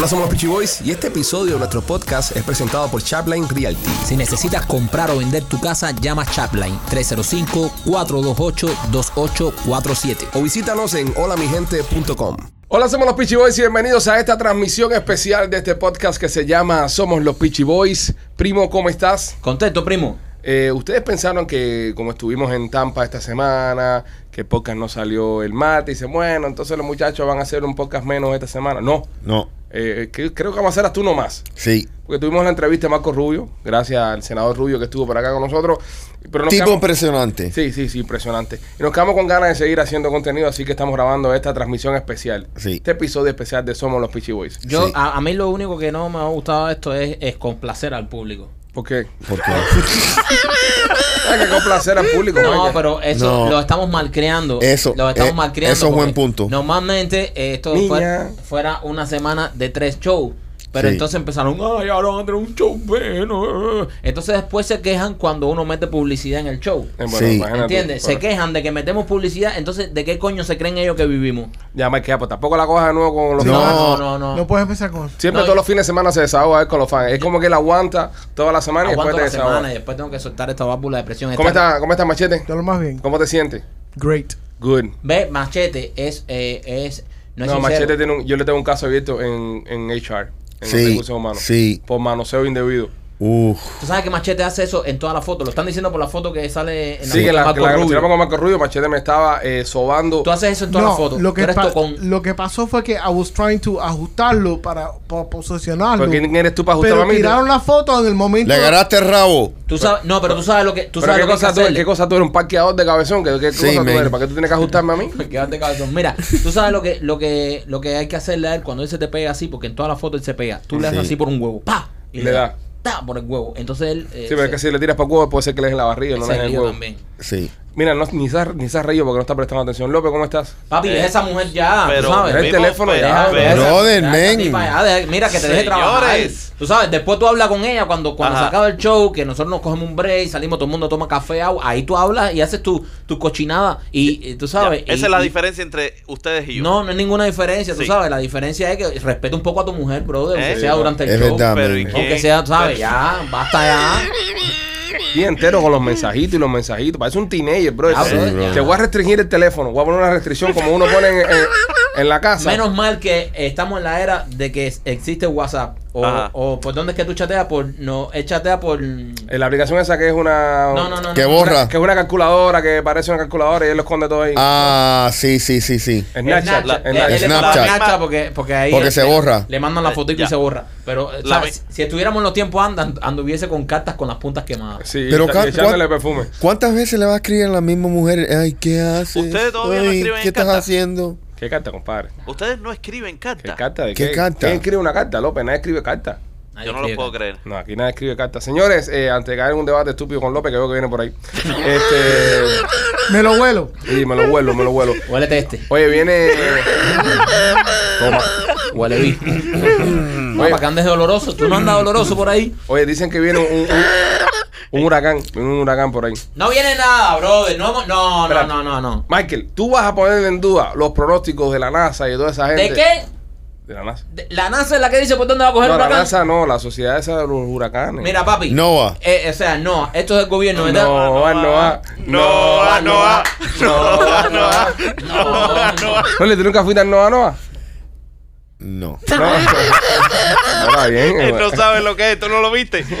Hola, somos los Peachy Boys y este episodio de nuestro podcast es presentado por Chapline Realty. Si necesitas comprar o vender tu casa, llama Chapline 305-428-2847. O visítanos en holamigente.com. Hola, somos los Peachy Boys y bienvenidos a esta transmisión especial de este podcast que se llama Somos los Peachy Boys. Primo, ¿cómo estás? Contento, primo. Eh, Ustedes pensaron que como estuvimos en Tampa esta semana, que el podcast no salió el martes, dicen, bueno, entonces los muchachos van a hacer un podcast menos esta semana. No, No, Eh, que- creo que vamos a hacer hasta uno más. sí. Porque tuvimos la entrevista de Marco Rubio, gracias al senador Rubio que estuvo por acá con nosotros. Pero nos Tipo quedamos- impresionante. Sí, sí, sí, impresionante. Y nos quedamos con ganas de seguir haciendo contenido, así que estamos grabando esta transmisión especial. Sí. Este episodio especial de Somos los Peachy Boys. Yo, Sí. a, a mí lo único que no me ha gustado de esto es, es complacer al público. ¿Por qué? Porque Hay que complacer al público. No, Mike. pero eso No. lo estamos malcriando. Eso, Lo estamos eh, malcriando. eso es buen porque punto. Normalmente eh, esto Niña. fuera, fuera una semana de tres shows. Pero Sí. entonces empezaron, ay, ahora van a tener un show bueno. Entonces después se quejan cuando uno mete publicidad en el show. Eh, bueno, Sí. ¿Entiendes? Se quejan de que metemos publicidad. Entonces, ¿de qué coño se creen ellos que vivimos? Ya, Mike, ya, pues tampoco la coja de nuevo con los No. fans. no, no. no. No puedes empezar con eso. Siempre No, todos yo- los fines de semana se desahoga él con los fans. Es como que él aguanta toda la semana y después la te desahoga. semana y después tengo que soltar esta válvula de presión. ¿Cómo Esta- está, ¿Cómo está Machete? Yo lo más bien. ¿Cómo te sientes? Great. Good. Ve, machete es, eh, es, no es No. Machete tiene un, yo le tengo un caso abierto en, en HR, en Sí, los recursos humanos. sí. Por manoseo indebido. Uf. Tú sabes que Machete hace eso en todas las fotos. Lo están diciendo por la foto que sale en la Sí, foto que la, Marco que la Rubio. tiramos con Marco Rubio, Machete me estaba eh, sobando. Tú haces eso en todas las fotos. lo que, Pero pa- lo que pasó fue que I was trying to ajustarlo para, para posicionarlo. ¿Pero quién eres tú para ajustar pero a mí? tiraron la foto en el momento. Le agarraste el rabo. Tú sabes, no, pero tú sabes lo que, tú ¿Pero sabes qué lo que hay que cosa, tú, hacerle. ¿Qué cosa tú eres? ¿Un parqueador de cabezón? ¿Qué, qué Sí, cosa tú man. eres? ¿Para qué tú tienes que ajustarme a mí? Quédate cabezón. Mira, tú sabes lo que, lo que, lo que hay que hacerle a él cuando él se te pega así, porque en todas las fotos él se pega. Tú le haces Sí. así por un huevo, ¡pa! Y Le da. ¡Ta! por el huevo. Entonces él. eh, Sí, pero es se- que si le tiras para cubo puede ser que le des en la barriga, no le des en el huevo. también. Sí. Mira, no, ni, se, ha- ni se ha reído porque no está prestando atención. López, ¿cómo estás? Papi, Eh, deja esa mujer ya, pero- tú sabes. Deja el teléfono ya. Brother, men. mira que te deje trabajar. Tú sabes, después tú hablas con ella cuando, cuando se acaba el show, que nosotros nos cogemos un break, salimos, todo el mundo toma café, agua. Ahí tú hablas y haces tu, tu cochinada. Y, eh, tú Ya, sabes. esa y- es la y- diferencia entre ustedes y yo. No, no es ninguna diferencia, tú Sí. sabes. La diferencia es que respeta un poco a tu mujer, brother, aunque Eh, sea durante el Es show. verdad, pero ¿y? Aunque sea, tú sabes, ya, basta ya. Día entero con los mensajitos y los mensajitos. Parece un teenager, bro. Ah, Te- bro. Te voy a restringir el teléfono. Voy a poner una restricción como uno pone en, en- en la casa. Menos mal que estamos en la era de que es- existe WhatsApp. O, o por dónde es que tú chateas, por no, él chatea por En la aplicación esa que es una. No, no, no, Que no. borra. Que es una calculadora que parece una calculadora y él lo esconde todo ahí. Ah, sí, sí, sí, sí. Snapchat. Snapchat. La- Él- en Snapchat. porque, porque ahí Porque se borra. Le mandan la fotito y Ya. se borra. Pero La ¿sabes? si estuviéramos en los tiempos andan, anduviese con cartas con las puntas quemadas. Sí, Pero y echándole perfume. ¿Cuántas veces le va a escribir a la misma mujer? Ay, ¿qué haces? Ustedes todavía no escriben ¿Qué en estás haciendo? ¿Qué carta, compadre? Ustedes no escriben ¿Qué carta. carta? ¿De ¿Qué carta? ¿Quién escribe una carta, López? Nadie escribe carta. Nadie Yo no lo puedo creer. No, aquí nadie escribe carta. Señores, eh, antes de caer en un debate estúpido con López, que veo que viene por ahí. este. Me lo vuelo. Y me lo vuelo, me lo vuelo. Huélete este. Oye, viene. Toma. Huele vi. No, Oye. para que andes de doloroso. Tú no andas doloroso por ahí. Oye, dicen que viene un, un, un huracán. Viene un huracán por ahí. No viene nada, brother. No, no, no, Espérate. no, no, no. Michael, tú vas a poner en duda los pronósticos de la NASA y de toda esa gente. ¿De qué? De la NASA. De- La NASA es la que dice por dónde va a coger No, el la huracán. NASA no, la sociedad esa de los huracanes. Mira, papi. Noah. Eh, o sea, no, esto es el gobierno, ¿verdad? no, va, no va. No, va, no va. No, va, no va. No, No, va, no va. ¿No le tú nunca fuiste al Noa Noa? No. No. No está bien. Él no sabe lo que es, ¿tú no lo viste?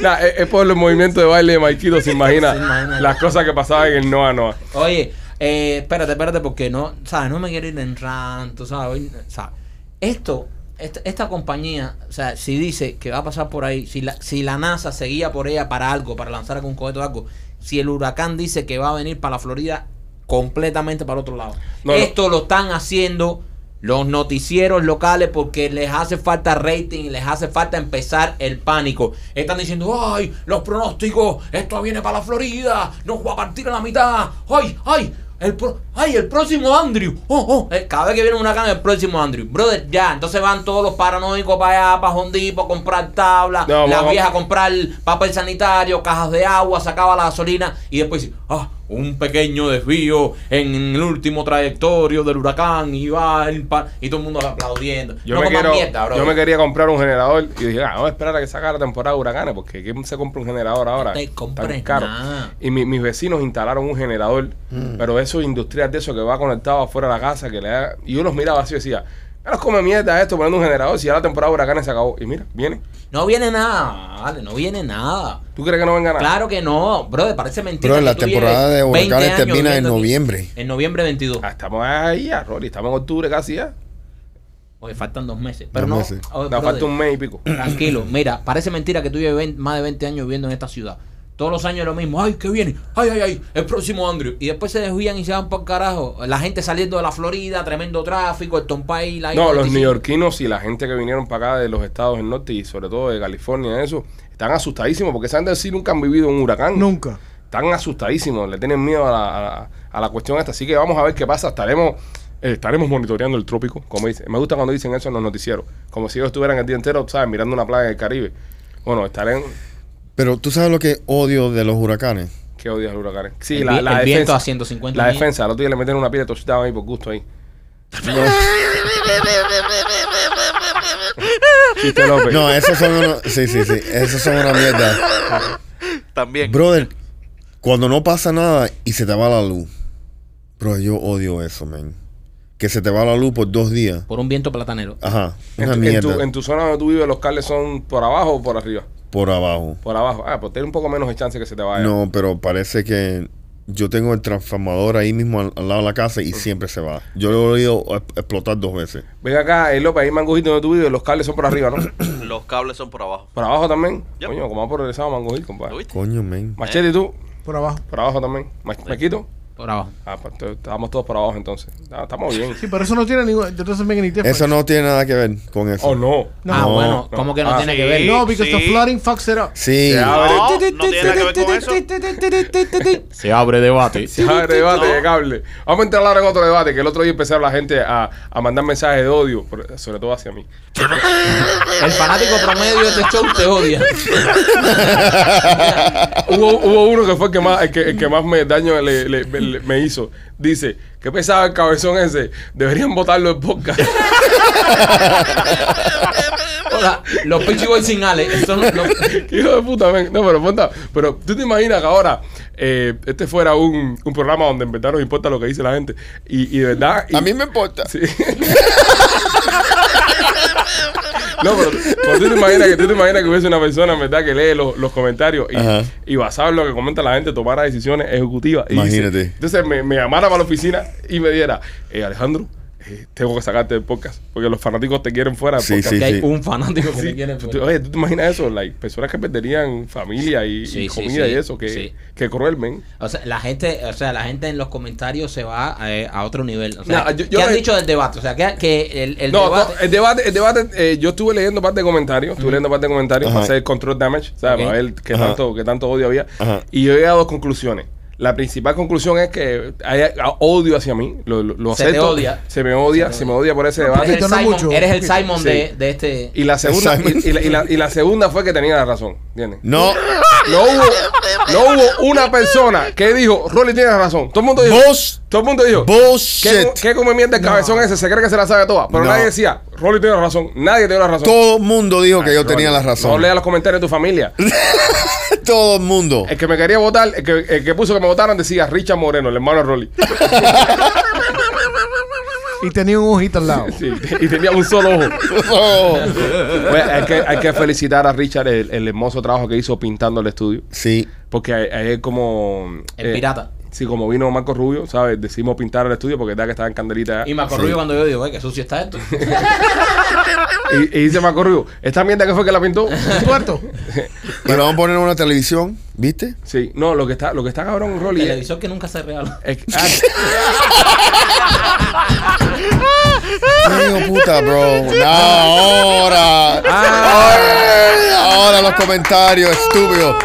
Nah, es, es por los movimientos de baile de Maikito, se imagina Se imagina. las cosas que pasaban en el Noa Noa. Oye, eh, espérate, espérate, porque no, ¿sabes? No me quiero ir en ranto, ¿sabes? Hoy, ¿sabes? Esto, esta, esta compañía, o sea, si dice que va a pasar por ahí, si la, si la NASA seguía por ella para algo, para lanzar algún cohete o algo, si el huracán dice que va a venir para la Florida, completamente para el otro lado. No, no. Esto lo están haciendo los noticieros locales porque les hace falta rating y les hace falta empezar el pánico. Están diciendo, ay, los pronósticos, esto viene para la Florida, nos va a partir a la mitad, ay, ay. El pro- ay, el próximo Andrew. Oh, oh. Eh, Cada vez que viene un huracán, el próximo Andrew. Brother, ya. Entonces van todos los paranoicos para allá, para Hondipo, a comprar tablas. No, las viejas a comprar papel sanitario, cajas de agua, sacaba la gasolina. Y después dice, ah, un pequeño desvío en el último trayectorio del huracán y va el y todo el mundo aplaudiendo. Yo, no me quiero, mierda, bro. yo me quería comprar un generador y dije, ah, vamos a esperar a que saque la temporada de huracanes, porque ¿quién se compra un generador ahora? te Tan compres caro. nada. Y mi- mis vecinos instalaron un generador, pero eso industrial de eso que va conectado afuera de la casa, que le da- y yo los miraba así y decía, "Ya los come mierda esto poniendo un generador, si ya la temporada de huracanes se acabó. Y mira, viene. No viene nada, vale, no viene nada. ¿Tú crees que no venga nada? Claro que no, bro, parece mentira. Que la tú temporada de 20 huracanes termina en aquí. noviembre. En noviembre 22. Ah, estamos ahí, ya, Rory, estamos en octubre casi ya. Oye, faltan dos meses. Pero Dos no, meses. Nos brother, falta un mes y pico. Tranquilo, mira, parece mentira que tú lleves 20 más de 20 años viviendo en esta ciudad. Todos los años lo mismo. Ay, que viene. Ay, ay, ay. El próximo Andrew. Y después se desvían y se van por carajo. La gente saliendo de la Florida, tremendo tráfico, el Tompay, la No, los I-95. neoyorquinos y la gente que vinieron para acá de los estados del norte y sobre todo de California, eso, están asustadísimos porque saben decir nunca han vivido un huracán. Nunca. Están asustadísimos, le tienen miedo a la, a la- a la cuestión esta. Así que vamos a ver qué pasa. Estaremos eh, estaremos monitoreando el trópico, como dicen. Me gusta cuando dicen eso en los noticieros. Como si ellos estuvieran el día entero, ¿sabes? Mirando una playa del Caribe. Bueno, estaré Pero tú sabes lo que odio de los huracanes. ¿Qué odias los huracanes? Sí, El la, el viento defensa. a 150 La defensa. El otro le metieron una piedra tostada ahí por gusto ahí. Chiste López. No, esos son unos, sí, sí, sí, esos son una mierda. También. Brother, cuando no pasa nada y se te va la luz. Bro, yo odio eso, man. Que se te va la luz por dos días. Por un viento platanero. Ajá, En una tu, en, tu, en tu zona donde tú vives, ¿los cables son por abajo o por arriba? Por abajo. Por abajo. Ah, pues tiene un poco menos de chance que se te vaya. No, pero parece que yo tengo el transformador ahí mismo al, al lado de la casa y siempre se va. Yo lo he oído explotar dos veces. Ven acá, eh, López, ahí Mangojito donde tú vives, los cables son por arriba, ¿no? Los cables son por abajo. por abajo también. Yep. Coño, como ha progresado Mangojito, ¿Lo compadre. Coño, man. Machete, ¿y tú? Por abajo. Por abajo también. Ma- ¿Mequito? Por abajo. Ah, pues entonces, estamos todos por abajo entonces. Ah, estamos bien. Sí, pero eso no tiene ningún. Doesn't make any difference. Eso no tiene nada que ver con eso. Oh, no. No. ah, No, bueno, no. ¿cómo que no Ah, tiene sí. que ver? No, because the Sí. flooding fucks it up. Sí. Se abre, No, no tiene nada que ver con eso. Se abre debate. se abre debate No. de cable. Vamos a entrar ahora en otro debate, que el otro día empezaron la gente a, a mandar mensajes de odio, sobre todo hacia mí. El fanático promedio de este show te odia. hubo, hubo uno que fue el que más, el que, el que más me daño le, le- le- me hizo. Dice, ¿qué pesaba el cabezón ese? Deberían votarlo en podcast. Hola, los Peachy Boys sin Ale. Son los- Qué Hijo de puta. No, pero ponta, pero tú te imaginas que ahora eh, este fuera un, un programa donde en verdad nos importa lo que dice la gente. Y, y de verdad. y- A mí me importa. Sí. No, pero, pero tú te imaginas que tú te imaginas que hubiese una persona, verdad, que lee los, los comentarios y, y basado en lo que comenta la gente tomara decisiones ejecutivas. Y dice- Imagínate. entonces me, me llamara para la oficina y me diera, eh, Alejandro, eh, tengo que sacarte del podcast porque los fanáticos te quieren fuera del Sí, hay sí. un fanático que Sí. te quiere. Tú- Oye, ¿tú te imaginas eso? Like, personas que perderían familia y, comida sí. y eso, que, Sí. que cruel, men. O sea, la gente, o sea, la gente en los comentarios se va eh, a otro nivel. O sea, No, yo- yo ¿qué han me- dicho del debate? O sea, que, que el, el No, debate. no, el debate, el debate eh, yo estuve leyendo parte de comentarios, estuve leyendo parte de comentarios Ajá. para hacer control damage, ¿sabes? Ok. Para ver qué Ajá. tanto, qué tanto odio había. Ajá. Y yo llegué a dos conclusiones. La principal conclusión es que hay odio hacia mí, lo, lo, lo Se te acepto. odia. Se me odia, Se se, te me odia por ese eres debate. el Poquito, no Simon, mucho, eres el. Simon Sí. de, de este. Y la segunda, Simon. y, y la, y la- y la segunda fue que tenía la razón, ¿entiendes? No. No hubo, no hubo una persona que dijo, Rolly tiene razón. Todo el mundo dijo, Bullsh- todo el mundo dijo, ¿Qué, Bullshit. ¿Qué come mierda el cabezón ese? Se cree que se la sabe toda. Pero No. nadie decía, Rolly tiene razón. Nadie tiene la razón. Todo el mundo dijo que Ay, yo Rolly, tenía la No razón. lea los comentarios de tu familia. Todo el mundo. El que me quería votar, el que, el que puso que me votaran decía Richard Moreno, el hermano de Rolly. Y tenía un ojito al lado. Sí, y tenía un solo ojo. Oh. Pues, hay, que, hay que felicitar a Richard el, el hermoso trabajo que hizo pintando el estudio. Sí. Porque a él como... El eh, pirata. Sí, como vino Marco Rubio, ¿sabes? Decidimos pintar el estudio porque da que estaba en candelita. Y acordé Sí. cuando yo digo, "Ay, qué sucio está esto. Y, y dice Marco Rubio, ¿esta mierda que fue que la pintó? Tuerto. Y lo vamos a poner en una televisión, ¿viste? Sí, no, lo que está, lo que está cabrón, Rolly, es, Televisor que nunca se regaló. es que- ah, Hijo puta, bro. No, ahora. Ah. Ay, ahora los comentarios, estúpido.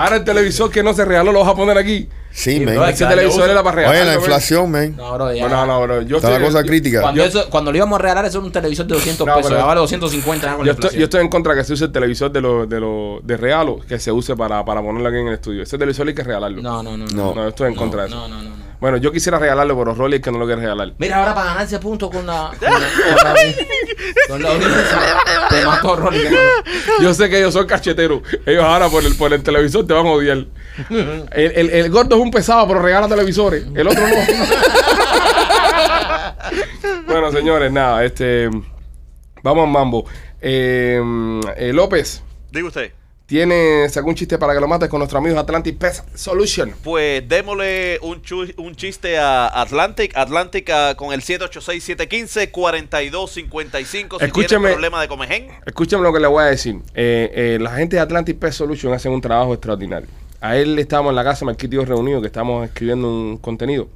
Ahora el televisor que no se regaló lo vas a poner aquí. Sí, bro, Ese televisor era para Oye, regalarlo. la man. inflación, man. No, bro, ya. No, no, bro. Yo Está la cosa yo- crítica. Cuando, Yo- eso, cuando le íbamos a regalar, eso era un televisor de 200 No, pesos. Ya vale 250 ya con Yo la estoy, yo estoy en contra que se use el televisor de los de los de regalo que se use para, para ponerlo aquí en el estudio. Ese televisor hay que regalarlo. No, no, no. No. No, yo estoy en contra de eso. No, no, no. No. Bueno, yo quisiera regalarlo, pero Rolly es que no lo quiere regalar. Mira, ahora para ganarse puntos con la. Con la, con la, con la universidad. Te mató Rolly. que no- Yo sé que ellos son cacheteros. Ellos ahora por el, por el televisor te van a odiar. El, el- el gordo es un pesado, pero regala televisores. El otro no. bueno, señores, nada, este. Vamos al mambo. Eh, eh, López, Diga usted. ¿Tiene algún chiste para que lo mates con nuestros amigos Atlantic Pest Solution? Pues démosle un, chiste a Atlantic. Atlantic ah, con el 786-715-4255. Si problema de comején. Escúchame lo que le voy a decir. Eh, eh, la gente de Atlantic Pest Solution hacen un trabajo extraordinario. A él estábamos en la casa, Marquito y yo reunidos, que estábamos escribiendo un contenido.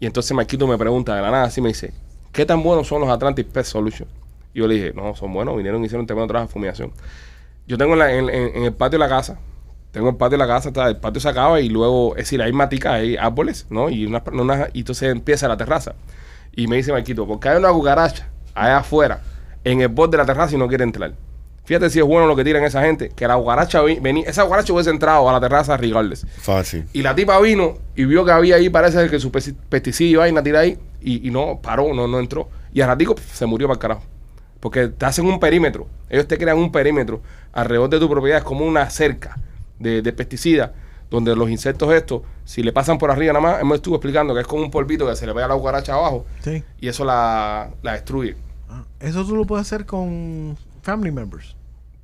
Y entonces Marquito me pregunta de la nada, así me dice, ¿qué tan buenos son los Atlantic Pest Solution? Y yo le dije, no, son buenos, vinieron y hicieron un tremendo trabajo de fumigación. Yo tengo en, la- en- en- en el patio de la casa, tengo el patio de la casa, está- el patio se acaba y luego, es decir, hay maticas, hay árboles, ¿no? Y, unas, unas- y entonces empieza la terraza. Y me dice Marquito, porque hay una cucaracha allá afuera, en el borde de la terraza y no quiere entrar. Fíjate si es bueno lo que tiran esa gente, que la cucaracha venía, esa cucaracha hubiese entrado a la terraza regardless. Fácil. Y la tipa vino y vio que había ahí, parece que su pesti- pesticida y vaina tira ahí, y, y no paró, no, no entró. Y a ratico se murió para el carajo. Porque te hacen un perímetro. Ellos te crean un perímetro alrededor de tu propiedad. Es como una cerca de, de pesticidas, donde los insectos estos, si le pasan por arriba nada más, hemos estuvo explicando que es como un polvito que se le pega a la cucaracha abajo Sí. y eso la, la destruye. Ah, Eso tú lo puedes hacer con family members.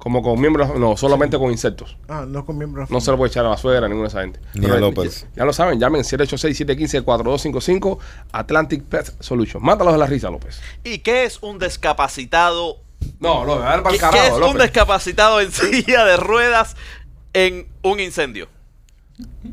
Como con miembros, no, solamente con insectos. Ah, no con miembros. No se lo puede echar a la suegra, a ninguna de esa gente. Ni a Pero, López. Ya, ya lo saben, llamen 786-715-4255 Atlantic Pest Solution. Mátalos de la risa, López. ¿Y qué es un discapacitado? No, López, a ver para ¿Qué, el qué es carajo, un López. discapacitado en silla de ruedas en un incendio?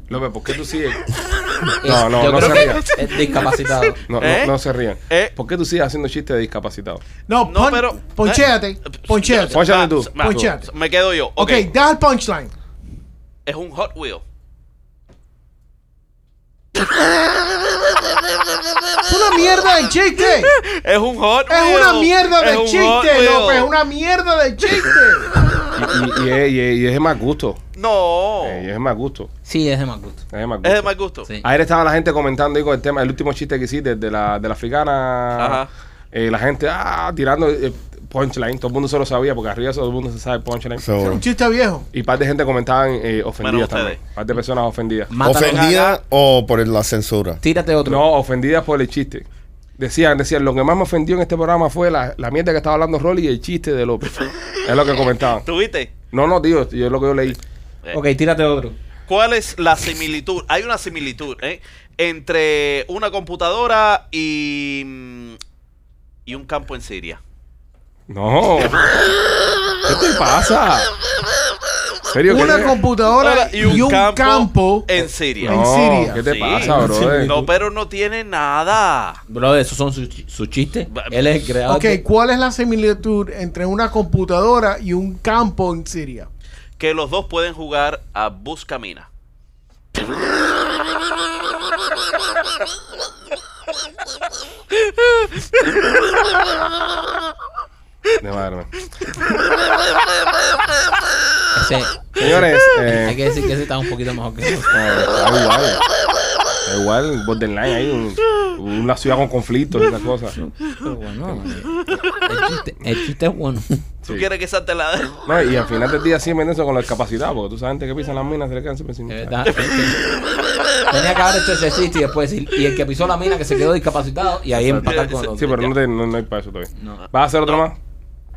López, ¿por qué tú sigues? Es- No, no, yo no creo se que rían. Es discapacitado. No, no, ¿Eh? no se rían. ¿Eh? ¿Por qué tú sigues haciendo chistes de discapacitado? No, No, pon- pero- Ponchéate. eh, Poncheate. Pónchate Va, tú. va, Ponchate. Me quedo yo. Ok, Ok. da el punchline. Es un Hot Wheel. Es una mierda de chiste. Es un Hot Es Wheel. una mierda Es de un Hot chiste, Wheel. López. Es una mierda de chiste. Y, y, y, es- de más gusto. No. Eh, y es de más gusto. Sí, es de más gusto. Es de más gusto. Es de mal gusto. Sí. Ayer estaba la gente comentando ahí con el tema, el último chiste que hiciste de la, de la africana. Ajá. Eh, la gente, ah, tirando eh, punchline. Todo el mundo se lo sabía porque arriba todo el mundo se sabe punchline. Es Seguro. un chiste viejo. Y par de gente comentaban eh, ofendidas Menos también. Par de personas ofendidas. Mátalo. ¿Ofendida o por la censura? Tírate otro. No, ofendidas por el chiste. Decían, decían, lo que más me ofendió en este programa fue la, la mierda que estaba hablando Rolly y el chiste de López. es lo que comentaban. ¿Tuviste? No, no, tío, yo es lo que yo leí. Ok, tírate otro. ¿Cuál es la similitud? Hay una similitud ¿eh? entre una computadora y, y un campo en Siria. No. ¿Qué te pasa? ¿En serio? ¿Qué Una computadora y un, campo. en Siria. No, en Siria. ¿Qué te Sí. pasa, bro? No, pero no tiene nada. Bro, esos son sus sus chistes. Él es el creador. Ok, de- ¿cuál es la similitud entre una computadora y un campo en Siria? Que los dos pueden jugar a Buscamina. De madre. Ese- Señores, eh, hay que decir que ese está un poquito mejor que nosotros. Eh, está igual. Está igual, borderline ahí, un- una ciudad con conflictos y esas cosas. Pero bueno, el chiste, el chiste es bueno. ¿Tú Sí. quieres que salte la No, y al final del día sí me eso con la discapacidad, porque tú sabes gente que pisa en las minas se le quedan siempre sin verdad. Tenía que haber hecho ese chiste y después decir, y el que pisó la mina que se quedó discapacitado y ahí empatar con los Sí, pero no, te- no, no hay para eso todavía. No. ¿Vas a hacer otro más?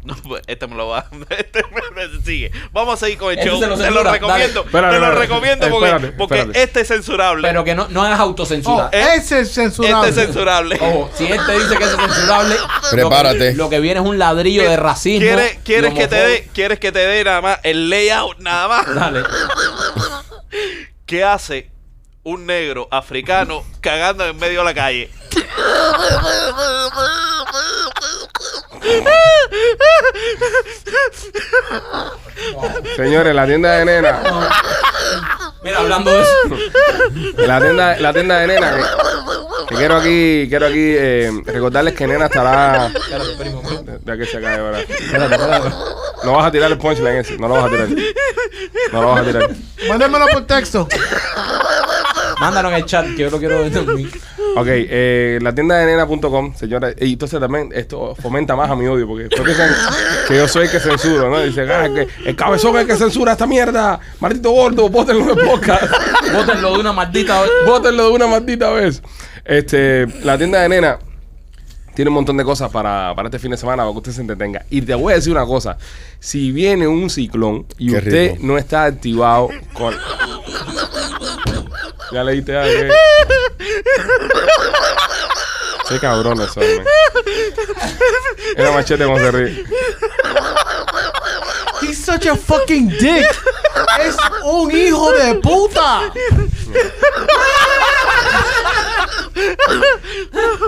No, pues, este me lo va. Este me, me sigue. Vamos a seguir con el show. se lo te lo recomiendo. te lo espérate. recomiendo porque, Espérate, porque espérate. este es censurable. Pero que no, no hagas Oh, autocensura. Eh, ese es censurable. este es censurable. Ojo, si él te dice que es censurable, Prepárate. Lo que, lo que viene es un ladrillo de racismo. ¿Quieres, quieres que te dé, quieres que te dé nada más el layout nada más? Dale. ¿Qué hace un negro africano cagando en medio de la calle? Señores, la tienda de nena. Mira, hablando de eso. La tienda, la tienda de nena, que, que quiero aquí, quiero aquí eh, recordarles que nena estará. Espérate, primo. Ya que se cae ahora. Espérate, espérate. No vas a tirar el punchline ese, no lo vas a tirar. No lo vas a tirar. Mándamelo por texto. Mándalo en el chat que yo lo quiero ver también. Ok, eh, la tienda de nena.com, señores. Y entonces también esto fomenta más a mi odio, porque después piensan que yo soy el que censuro, ¿no? Dicen, ah, que el cabezón es el que censura esta mierda. Maldito gordo, bótenlo de podcast. Bótenlo de una maldita vez. Bótenlo de una maldita vez. Este, la tienda de nena tiene un montón de cosas para, para este fin de semana, para que usted se entretenga. Y te voy a decir una cosa. Si viene un ciclón y Qué usted rico. no está activado con... Ya leíste algo. Qué cabrón eso, man. Era machete como se ríe. He's such a fucking dick. Es un hijo de puta.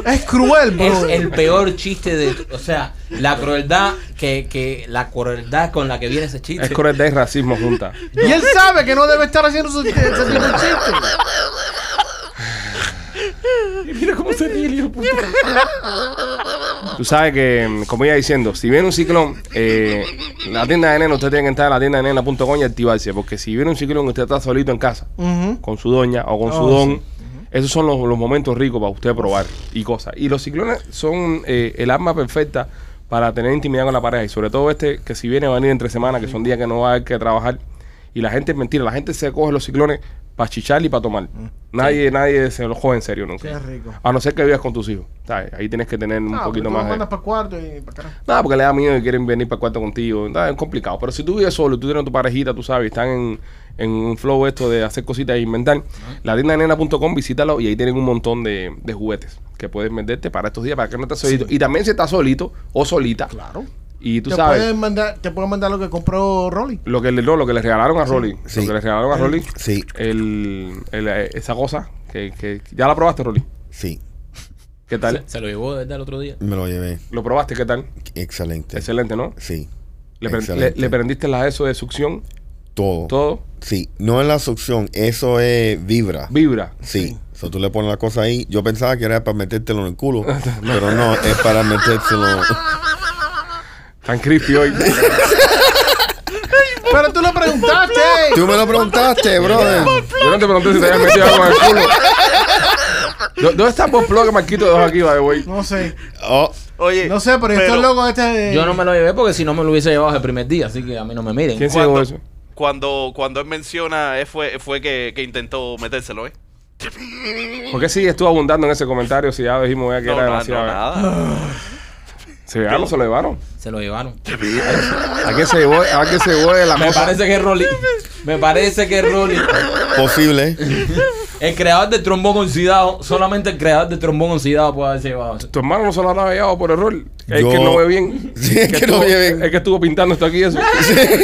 Es cruel, bro. Es el peor chiste de. O sea, la crueldad que, que. La crueldad con la que viene ese chiste. Es crueldad y racismo juntas. Y él sabe que no debe estar haciendo su, ese tipo de chiste. Mira cómo se ríe el hijo. Tú sabes que, como iba diciendo, si viene un ciclón, eh, la tienda de nena, usted tiene que entrar a la tienda de nena.com y activarse. Porque si viene un ciclón y usted está solito en casa, con su doña o con su Oh, don, esos son los, los momentos ricos para usted probar y cosas. Y los ciclones son eh, el arma perfecta para tener intimidad con la pareja. Y sobre todo este, que si viene a venir entre semana, que son días que no va a haber que trabajar. Y la gente es mentira, la gente se coge los ciclones para chichar y para tomar. Nadie, nadie se los coge en serio nunca. Qué rico. A no ser que vivas con tus hijos. ¿sabes? Ahí tienes que tener un Ah, poquito tú más lo de... mandas para cuarto y para acá. Nada, porque le da miedo y quieren venir para el cuarto contigo. Es complicado. Pero si tú vives solo y tú tienes tu parejita, tú sabes, están en, en un flow esto de hacer cositas e inventar, la tienda de nena.com, visítalo y ahí tienen un montón de, de juguetes que puedes venderte para estos días, para que no estés solito. Y también si estás solito o solita, Claro. y tú te sabes, Pueden mandar, te pueden mandar lo que compró Rolly. lo que, le, no, lo que le regalaron a Rolly, Sí. lo que le regalaron a Rolly, Sí, el, el, eh, esa cosa, que, que ya la probaste, Rolly. sí. ¿Qué tal? Se, se lo llevó de verdad el otro día. Me lo llevé. ¿Lo probaste? ¿Qué tal? Excelente. Excelente, ¿no? Sí. ¿Le, Excelente. le- le prendiste la eso de succión? Todo. ¿Todo? Sí. No es la succión, eso es vibra. ¿Vibra? Sí. So, tú le pones la cosa ahí. Yo pensaba que era para metértelo en el culo. pero no, es para metérselo. Tan crispy hoy. Pero tú lo preguntaste. Tú me lo preguntaste, brother. Yo no te pregunté si te habías metido algo en el culo. ¿Dó- ¿Dónde está Bob Plug que Marquito dejó aquí, by the way? No sé. Oh, Oye, No sé, pero, estoy loco este de... Yo no me lo llevé porque si no me lo hubiese llevado el primer día, así que a mí no me miren. ¿Quién se llevó eso? Cuando, cuando él menciona, él fue, fue que, que intentó metérselo, ¿eh? ¿Por qué sigue estuvo abundando en ese comentario si ya dijimos ya que No, era no, no, demasiado? nada. ¿Se llevaron o se lo llevaron? Se lo llevaron. ¿A quién se llevó, a quién se llevó de la Me cosa? parece que es Rolly. Me parece que es Rolly. posible. El creador del trombón oxidado, solamente el creador del trombón oxidado puede haberse llevado eso. ¿Tu hermano no se lo habrá llevado por error? Es Yo- que no ve bien. Sí, es que no estuvo, ve bien. Es que estuvo pintando esto aquí eso.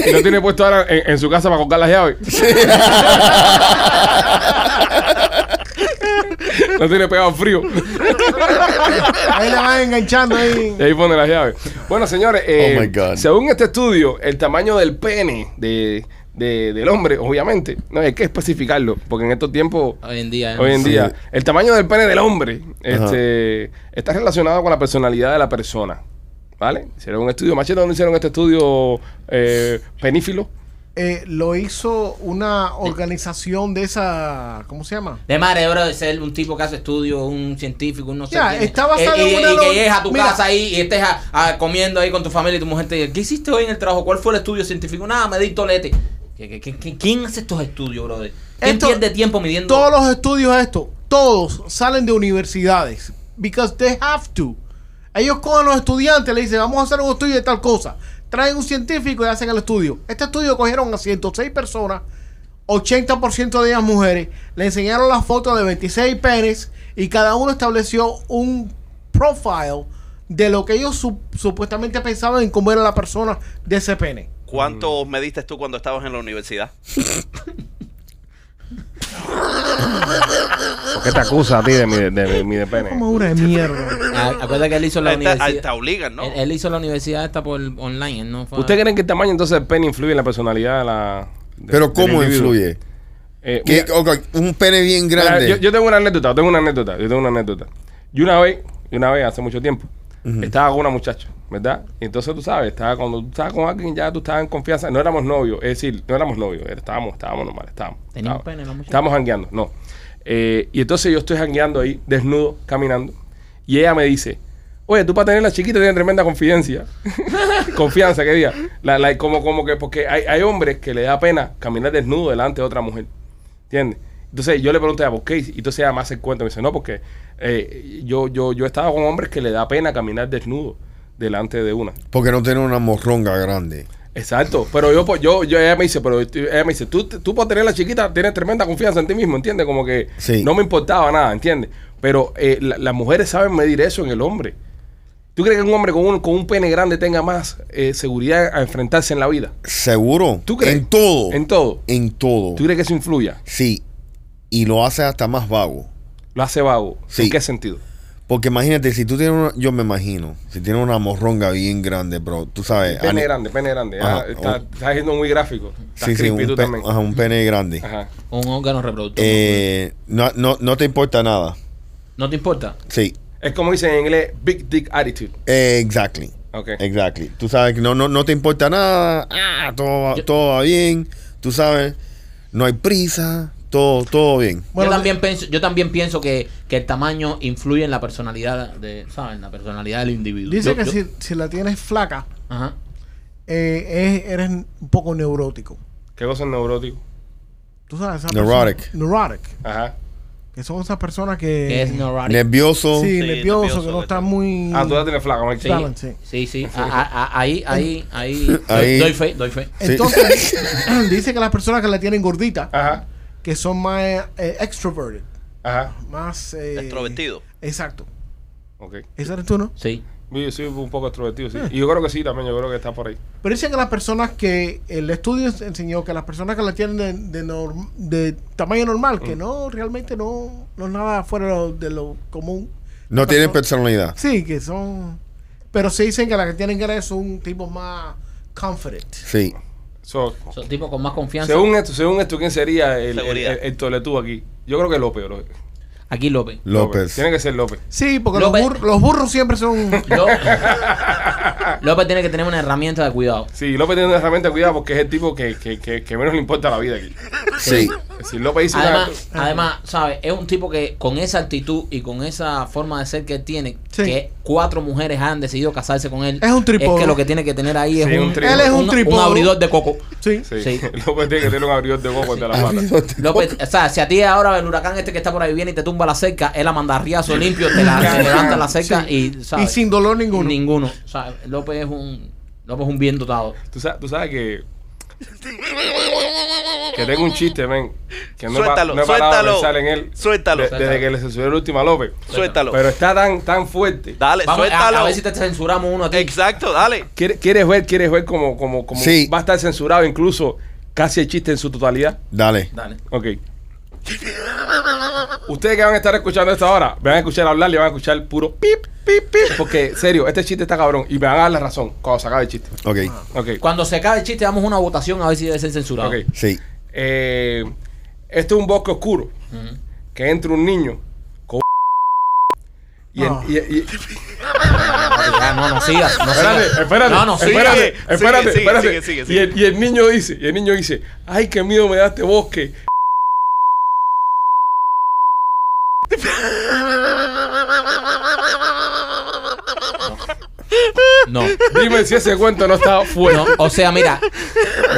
Y lo tiene puesto ahora en, en su casa para colgar las llaves. lo tiene pegado frío. Ahí le van enganchando ahí. Y ahí pone las llaves. Bueno, señores, eh, Oh my God. según este estudio, el tamaño del pene de, de- del hombre, obviamente, no hay que especificarlo, porque en estos tiempos, Hoy en día. ¿eh? hoy en Sí. día, el tamaño del pene del hombre este, está relacionado con la personalidad de la persona. ¿Vale? Hicieron un estudio. Machete, ¿dónde hicieron este estudio eh, penífilo? Eh, lo hizo una organización de esa... ¿Cómo se llama? De madre, bro, de ser un tipo que hace estudios, un científico, un no sé Ya, quién. está basado Eh, y, en una y que llegues a tu Mira. casa ahí y estés a- a- comiendo ahí con tu familia y tu mujer te diga, ¿qué hiciste hoy en el trabajo? ¿Cuál fue el estudio científico? Nada, me di tolete. ¿Qué- qué- qué- qué- ¿Quién hace estos estudios, brother? ¿Quién Esto- pierde tiempo midiendo? Todos los estudios estos, todos salen de universidades. Because they have to. Ellos cogen a los estudiantes, le dicen, vamos a hacer un estudio de tal cosa. Traen un científico y hacen el estudio. Este estudio cogieron a 106 personas, 80% de ellas mujeres, le enseñaron las fotos de 26 penes y cada uno estableció un profile de lo que ellos sup- supuestamente pensaban en cómo era la persona de ese pene. ¿Cuántos mediste tú cuando estabas en la universidad? ¿Por qué te acusa a ti de mi de, de mi de pene? Como una de mierda. Ah, Acuérdate que él hizo la Ahí te, universidad. obligan, ¿no? Él, él hizo la universidad esta por online, no fue. ¿Usted cree que el tamaño entonces del pene influye en la personalidad de la... de- Pero ¿cómo influye? Eh, mira, un pene bien mira, grande. yo, yo tengo una anécdota, yo tengo una anécdota, yo tengo una anécdota. Y una vez, y una vez hace mucho tiempo, estaba con una muchacha, ¿verdad? Entonces tú sabes, estaba cuando tú estabas con alguien ya tú estabas en confianza, no éramos novios, es decir, no éramos novios, estábamos, estábamos normal, estábamos. ¿Tenía un estábamos, pene la muchacha? Estábamos jangueando, no. Eh, y entonces yo estoy jangueando ahí, desnudo, caminando, y ella me dice, oye, tú para tener la chiquita tienes tremenda confidencia. Confianza, que diga. La- la- como, como que, porque hay, hay hombres que le da pena caminar desnudo delante de otra mujer. ¿Entiendes? Entonces yo le pregunté, ¿por qué? Y entonces ella me hace el cuento. Me dice, no, porque eh, yo, yo, yo he estado con hombres que le da pena caminar desnudo delante de una. Porque no tiene una morronga grande. Exacto, pero yo, pues, yo, yo, ella me dice, pero ella me dice, tú, tú por tener la chiquita tienes tremenda confianza en ti mismo, ¿entiendes? Como que Sí. no me importaba nada, ¿entiendes? Pero eh, la- las mujeres saben medir eso en el hombre. ¿Tú crees que un hombre con un, con un pene grande tenga más eh, seguridad a enfrentarse en la vida? Seguro. ¿Tú crees? En todo. En todo. En todo. ¿Tú crees que eso influya? Sí. Y lo hace hasta más vago. Lo hace vago. Sí. ¿En qué sentido? Porque imagínate, si tú tienes una, yo me imagino, si tienes una morronga bien grande, bro, tú sabes. Pene ani- grande, pene grande. Ajá. Ah, está, estás siendo muy gráfico. Estás Sí, sí, creepy un, tú pe- también. ajá, un pene grande. Ajá. Un órgano reproductor. Eh, no, no, no te importa nada. ¿No te importa? Sí. Es como dicen en inglés, big dick attitude. Eh, exactly. Ok. Exactly. Tú sabes que no, no, no te importa nada. Ah, todo, va- Yo- todo va bien. Tú sabes, no hay prisa. Todo, todo bien. Bueno, yo también pienso, yo también pienso que, que el tamaño influye en la personalidad de, ¿saben? La personalidad del individuo. Dice Yo- que yo- si, si la tienes flaca, Ajá. eh, es- eres un poco neurótico. ¿Qué cosa es neurótico? Tú sabes, esa Neurotic. persona- neurotic. Ajá. Que son esas personas que. Que es neurotic. Nervioso. Sí, Sí, nervioso, nervioso, que no están está- muy. Ah, tú ya tienes flaca, Mike. Sí, sí, sí. A- a- a- ahí, ahí, ahí. Ahí. Doy, doy fe, doy fe. Sí. Entonces, dice que las personas que la tienen gordita, Ajá. Que son más eh, extroverted, Ajá. más. eh, Extrovertido. Exacto. Ok. ¿Ese eres tú, no? Sí. Yo soy un poco extrovertido, sí. Eh. Y yo creo que sí, también. Yo creo que está por ahí. Pero dicen que las personas que el estudio enseñó que las personas que la tienen de, de, norm- de tamaño normal, Mm. que no realmente no, no es nada fuera de lo, de lo común. No tiene Persona- personalidad. Sí, que son. Pero sí dicen que las que tienen que son tipos más confident. Sí. So, Son tipos con más confianza. según esto, según esto, ¿quién sería el, el, el, el toletú aquí? Yo creo que López. López. Aquí López. López. Tiene que ser López. Sí, porque López- los, burros, los burros siempre son. Ló- López tiene que tener una herramienta de cuidado. Sí, López tiene una herramienta de cuidado porque es el tipo que, que, que, que menos le importa la vida aquí. Sí. Si López dice una- Además, además, ¿sabes? Es un tipo que con esa actitud y con esa forma de ser que él tiene, Sí. que cuatro mujeres han decidido casarse con él. Es un trípode. Es que lo que tiene que tener ahí es Sí, un, un. Él es un trípode. abridor de coco. Sí. Sí. Sí. López tiene que tener un abridor de coco de la pata. López, o sea, si a ti ahora el huracán este que está por ahí viene y te tumba la cerca, él la manda riazo limpio, te la te levanta la cerca y, Y ¿sabes? sin dolor ninguno. Ninguno. ¿sabes? López es un López es un bien dotado. Tú sabes, tú sabes que. Que tengo un chiste, men. Que no, he Suéltalo, no he de suéltalo. pensar en él. Suéltalo. de- desde que le censuré el último a López. Suéltalo. Pero está tan, tan fuerte. Dale, Vamos suéltalo. a ver si te censuramos uno a ti. Exacto, dale. ¿Quieres, ver, quieres ver como, como, como Sí. va a estar censurado incluso casi el chiste en su totalidad? Dale. Dale. Ok. Ustedes que van a estar escuchando esto ahora, van a escuchar hablar y van a escuchar puro pip, pip, pip. Porque, serio, este chiste está cabrón. Y me van a dar la razón cuando se acabe el chiste. Ok. Ok. Cuando se acabe el chiste, damos una votación a ver si debe ser censurado. Ok. Sí. Eh, esto es un bosque oscuro. Que entra un niño con y, el- y- y- Ya, no, no sigas. No espérate, sigas. espérate, No, no, sigue. espérate, Sigue, espérate, sigue, espérate. sigue, sigue, Y, el, y el niño dice, y el niño dice, ay, qué miedo me da este bosque. No. Dime si ese cuento no está No, fuerte. o sea, mira.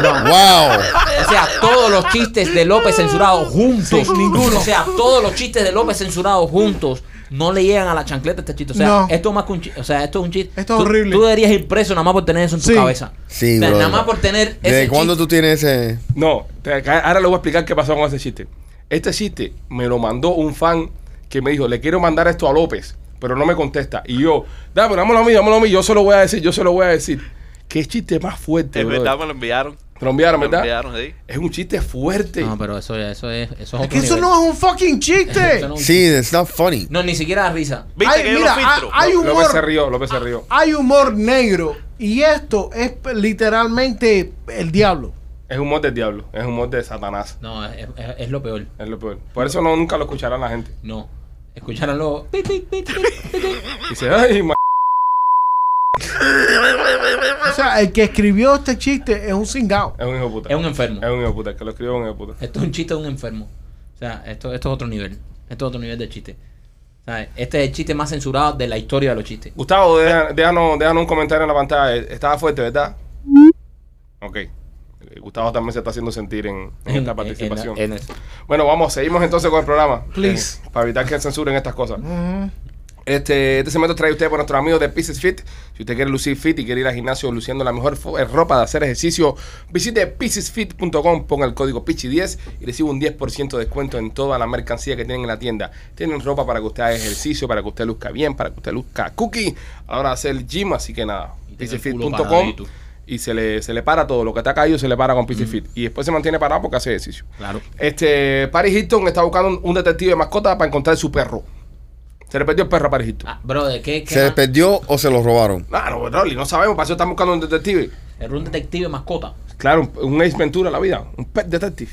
No. ¡Wow! O sea, todos los chistes de López censurados juntos. ninguno. O sea, todos los chistes de López censurados juntos no le llegan a la chancleta este chiste. O sea, No. esto es más que un chiste. O sea, esto es un chiste. Esto es Tú- horrible. Tú deberías ir preso nada más por tener eso en tu Sí. cabeza. Sí, O sea, brother. nada más por tener ¿Desde ese cuándo chiste. tú tienes ese...? No, te- ahora le voy a explicar qué pasó con ese chiste. Este chiste me lo mandó un fan que me dijo, le quiero mandar esto a López, pero no me contesta. Y yo, dame, dámelo a mí, dámelo a mí, yo se lo voy a decir, yo se lo voy a decir. ¿Qué chiste más fuerte, Es verdad, me lo enviaron. Te lo enviaron, Me lo ¿verdad? enviaron, sí. Es un chiste fuerte. No, pero eso, eso es, eso es otro que eso nivel. no es un fucking chiste. Eso no es un Sí, it's not funny. No, ni siquiera da risa. ¿Viste Ay, que yo mira, lo filtro? hay López humor. se rió, López se rió. Hay humor negro. Y esto es literalmente el diablo. Es humor del diablo, es humor de Satanás. No, es, es- es lo peor. Es lo peor. Por eso no, nunca lo escuchará la gente. No. Escucharon los... pit, pit, pit, pit, pit, pit. Dice, ay, ma- O sea, el que escribió este chiste es un cingado. es un hijo de puta. Es un enfermo. Es un hijo de puta. El que lo escribió es un hijo de puta. Esto es un chiste de un enfermo. O sea, esto, esto es otro nivel. Esto es otro nivel de chiste. O sea, este es el chiste más censurado de la historia de los chistes. Gustavo, déjanos, déjanos un comentario en la pantalla. Estaba fuerte, ¿verdad? Ok. Eh, Gustavo también se está haciendo sentir en, en esta participación. en- en eso. Bueno, vamos, seguimos entonces con el programa. Please. Eh, para evitar que censuren estas cosas. Este, este segmento trae usted por nuestros amigos de Pieces Fit. Si usted quiere lucir fit y quiere ir al gimnasio luciendo la mejor eh, ropa de hacer ejercicio, visite piecesfit.com, ponga el código PICHI10 y reciba un 10% de descuento en toda la mercancía que tienen en la tienda. Tienen ropa para que usted haga ejercicio, para que usted luzca bien, para que usted luzca cookie a la hora de hacer el gym, así que nada, piecesfit.com. y se le, se le para todo, lo que está caído se le para con Pieces Fit y después se mantiene parado porque hace ejercicio. Claro. Este, Paris Hilton está buscando un, detective de mascota para encontrar su perro. Se le perdió el perro a Paris Hilton. Ah, brother, ¿qué, qué ¿Se le perdió o se lo robaron? Claro, Rolly, no sabemos, para eso están buscando un detective. Era un detective mascota. Claro, un, un Ace Ventura la vida, un pet detective.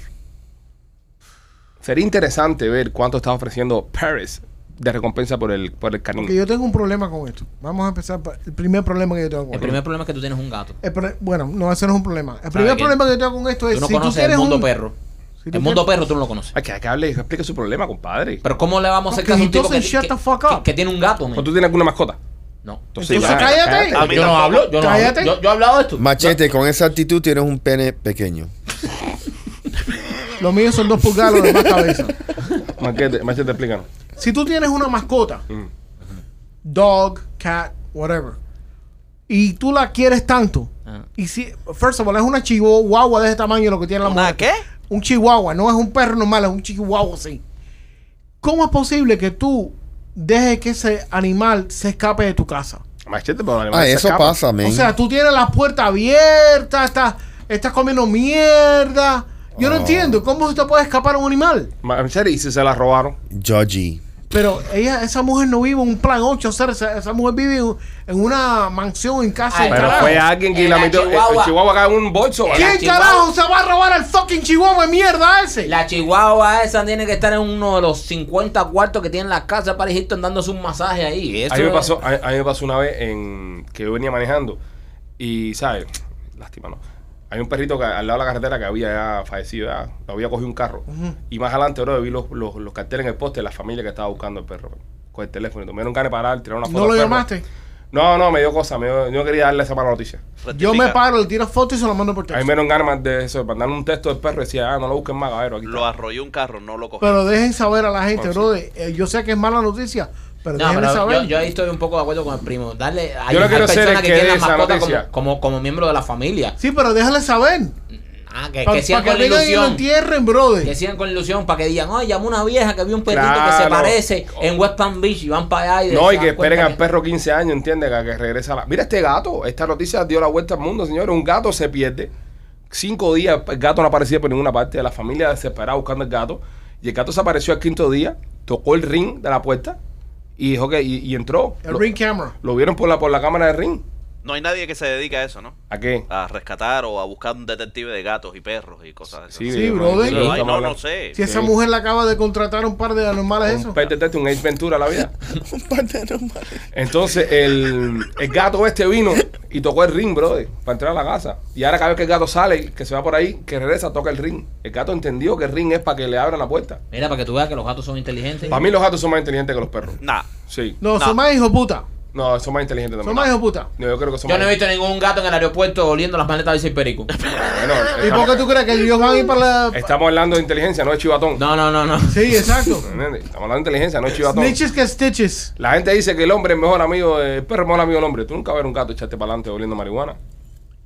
Sería interesante ver cuánto está ofreciendo Paris de recompensa por el, por el canino. Porque yo tengo un problema con esto. Vamos a empezar por el primer problema que yo tengo con El esto. primer problema es que tú tienes un gato. El bueno, no, ese no es un problema. El primer problema que yo tengo con esto es Tú no si tú conoces el tienes mundo un... perro. si tú El mundo perro tú no lo conoces. Hay que, hay que hable y explique su problema, compadre. Pero ¿cómo le vamos a hacer caso a un tipo que, que- que- tiene un gato, man? ¿O tú tienes alguna mascota? No. Entonces ya, cállate. A mí Yo no hablo, yo no Cállate. hablo. Yo, yo he hablado de esto. Machete, con esa actitud tienes un pene pequeño. Los míos son dos pulgadas, los demás cabeza. Machete, machete, explícanos. Si tú tienes una mascota, Mm. dog, cat, whatever, y tú la quieres tanto, Ah. y si, first of all, es una chihuahua de ese tamaño lo que tiene la ¿Una mujer. qué? Un chihuahua, no es un perro normal, es un chihuahua así. ¿Cómo es posible que tú dejes que ese animal se escape de tu casa? Machete, pero los animales Ah, se eso pasa, men. O sea, tú tienes la puerta abierta, estás, estás comiendo mierda. Yo no entiendo, ¿cómo se te puede escapar un animal? Machete, y si se la robaron. Judgy. Pero ella, esa mujer no vive en un plan 8, o sea, esa, esa mujer vive en, en una mansión en casa Ay, del Pero carajo. fue alguien que En la la metió. el- Chihuahua. El chihuahua cae en un bolso. En ¿Quién Chihuahua. carajo se va a robar al fucking chihuahua de mierda ese? La chihuahua esa tiene que estar en uno de los 50 cuartos que tiene la casa para Hilton dándose un masaje ahí. Eso A mí me es- pasó, a, a mí me pasó una vez en que yo venía manejando y, ¿sabes? Lástima, ¿no? Hay un perrito que al lado de la carretera que había ya fallecido, ya, lo había cogido un carro. Y más adelante, bro, vi los, los, los carteles en el poste de la familia que estaba buscando el perro. Con el teléfono. Y tuvieron ganas de parar, tirar una foto. ¿No lo llamaste? No, no, me dio cosa. Me dio- yo no quería darle esa mala noticia. Yo me paro, le tiro foto y se lo mando por A mí texto. me dieron ganas de eso, de mandarle un texto del perro y decía, ah, no lo busquen más, cabrero. Aquí Lo arrolló un carro, no lo cogió. Pero dejen saber a la gente, sí. bro. eh, yo sé que es mala noticia, pero No, pero saber. yo, yo ahí estoy un poco de acuerdo con el primo. Darle, hay, Yo no hay quiero ser personas el que que tienen dé la esa mascota noticia. como, como, como miembro de la familia. Sí, pero déjale saber. Ah, que, Para que sigan que con lo ilusión. entierren, brother. Que sigan con ilusión para que digan, ay, llamó una vieja que vio un perrito que se parece en West Palm Beach y van para allá y No, y que esperen al que- perro 15 años, ¿entiendes? Que, que regresa a la... Mira este gato. Esta noticia dio la vuelta al mundo, señores. Un gato se pierde. Cinco días el gato no aparecía por ninguna parte. La familia desesperada buscando el gato. Y el gato se apareció al quinto día, tocó el ring de la puerta y dijo que... Y, y entró. El lo, ring camera. lo vieron por la, por la cámara de ring. No hay nadie que se dedique a eso, ¿no? ¿A qué? A rescatar o a buscar un detective de gatos y perros y cosas así. Sí, brother. sí, estamos no, no sé. Si esa Sí. mujer le acaba de contratar un par de anormales, eso. Un pet detective, un Ace Ventura a la vida. Un par de normales. Entonces el, el gato este vino y tocó el ring, brother, para entrar a la casa. Y ahora cada vez que el gato sale, que se va por ahí, que regresa, toca el ring. El gato entendió que el ring es para que le abran la puerta. Mira, para que tú veas que los gatos son inteligentes. Para mí los gatos son más inteligentes que los perros. Nah. Sí. No, No. son más hijos puta. No, son más inteligentes Son también. más hijos puta. No, yo creo que son Yo más no he visto ningún gato en el aeropuerto oliendo las maletas de seis perico. Bueno, ¿Y estamos, por qué tú crees que ellos van a ir para la. estamos hablando de inteligencia, no de chivatón. No, no, no, no. Sí, exacto. ¿Entiendes? Estamos hablando de inteligencia, no de chivatón. Snitches que stitches. La gente dice que el hombre es mejor amigo, de- el perro es mejor amigo del hombre. Tú nunca ver un gato echarte para adelante oliendo marihuana.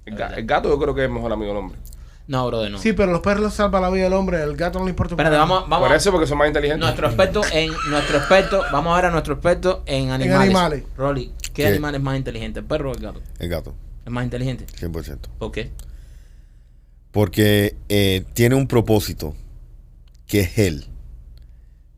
El, ga- el gato yo creo que es mejor amigo del hombre. No, brother, no. Sí, pero los perros salvan la vida del hombre. El gato no le importa. Espérate, vamos, vamos. Por eso, porque son más inteligentes. Nuestro experto en nuestro experto, vamos a ver a nuestro experto en animales. animales. Rolly, ¿qué, ¿Qué? animal es más inteligente, el perro o el gato? El gato, Es más inteligente. 100%. ¿Por qué? Porque eh, tiene un propósito, que es él.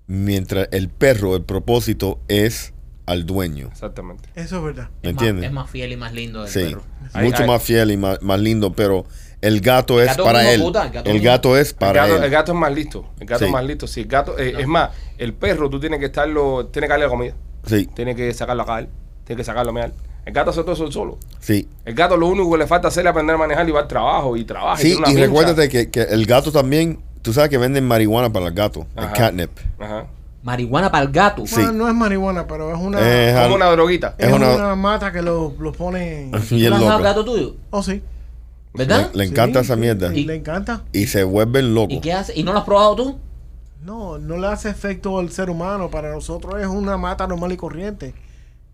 Mientras el perro, el propósito es al dueño. Exactamente. Eso es verdad. ¿Me es entiendes? Más, es más fiel y más lindo el Sí, perro. Mucho más fiel y más, más lindo, pero El gato es gato para es él. puta, el gato el es un- gato es El para gato, él. el gato es más listo. El gato Sí. es más listo. Si el gato, eh, es más, el perro tú tienes que estarlo, tiene que darle la comida. Sí, Tiene que sacarlo a caer. Tiene que sacarlo a mear. El gato hace todo eso solo. sí. El gato lo único que le falta hacer es aprender a manejar y va al trabajo y trabaja. Sí, una y pincha. recuérdate que, que el gato también, tú sabes que venden marihuana para el gato, el Ajá. catnip. Ajá. Marihuana para el gato. Sí. Bueno, no es marihuana, pero es una, Es Como una droguita. es es una, una- mata que lo, lo pone. ¿Tú le has dado gato tuyo? Oh, sí. ¿Verdad? Le, le encanta Sí, esa mierda. Y le encanta. Y se vuelven locos. ¿Y qué hace? ¿Y no lo has probado tú? No, no le hace efecto al ser humano. Para nosotros es una mata normal y corriente.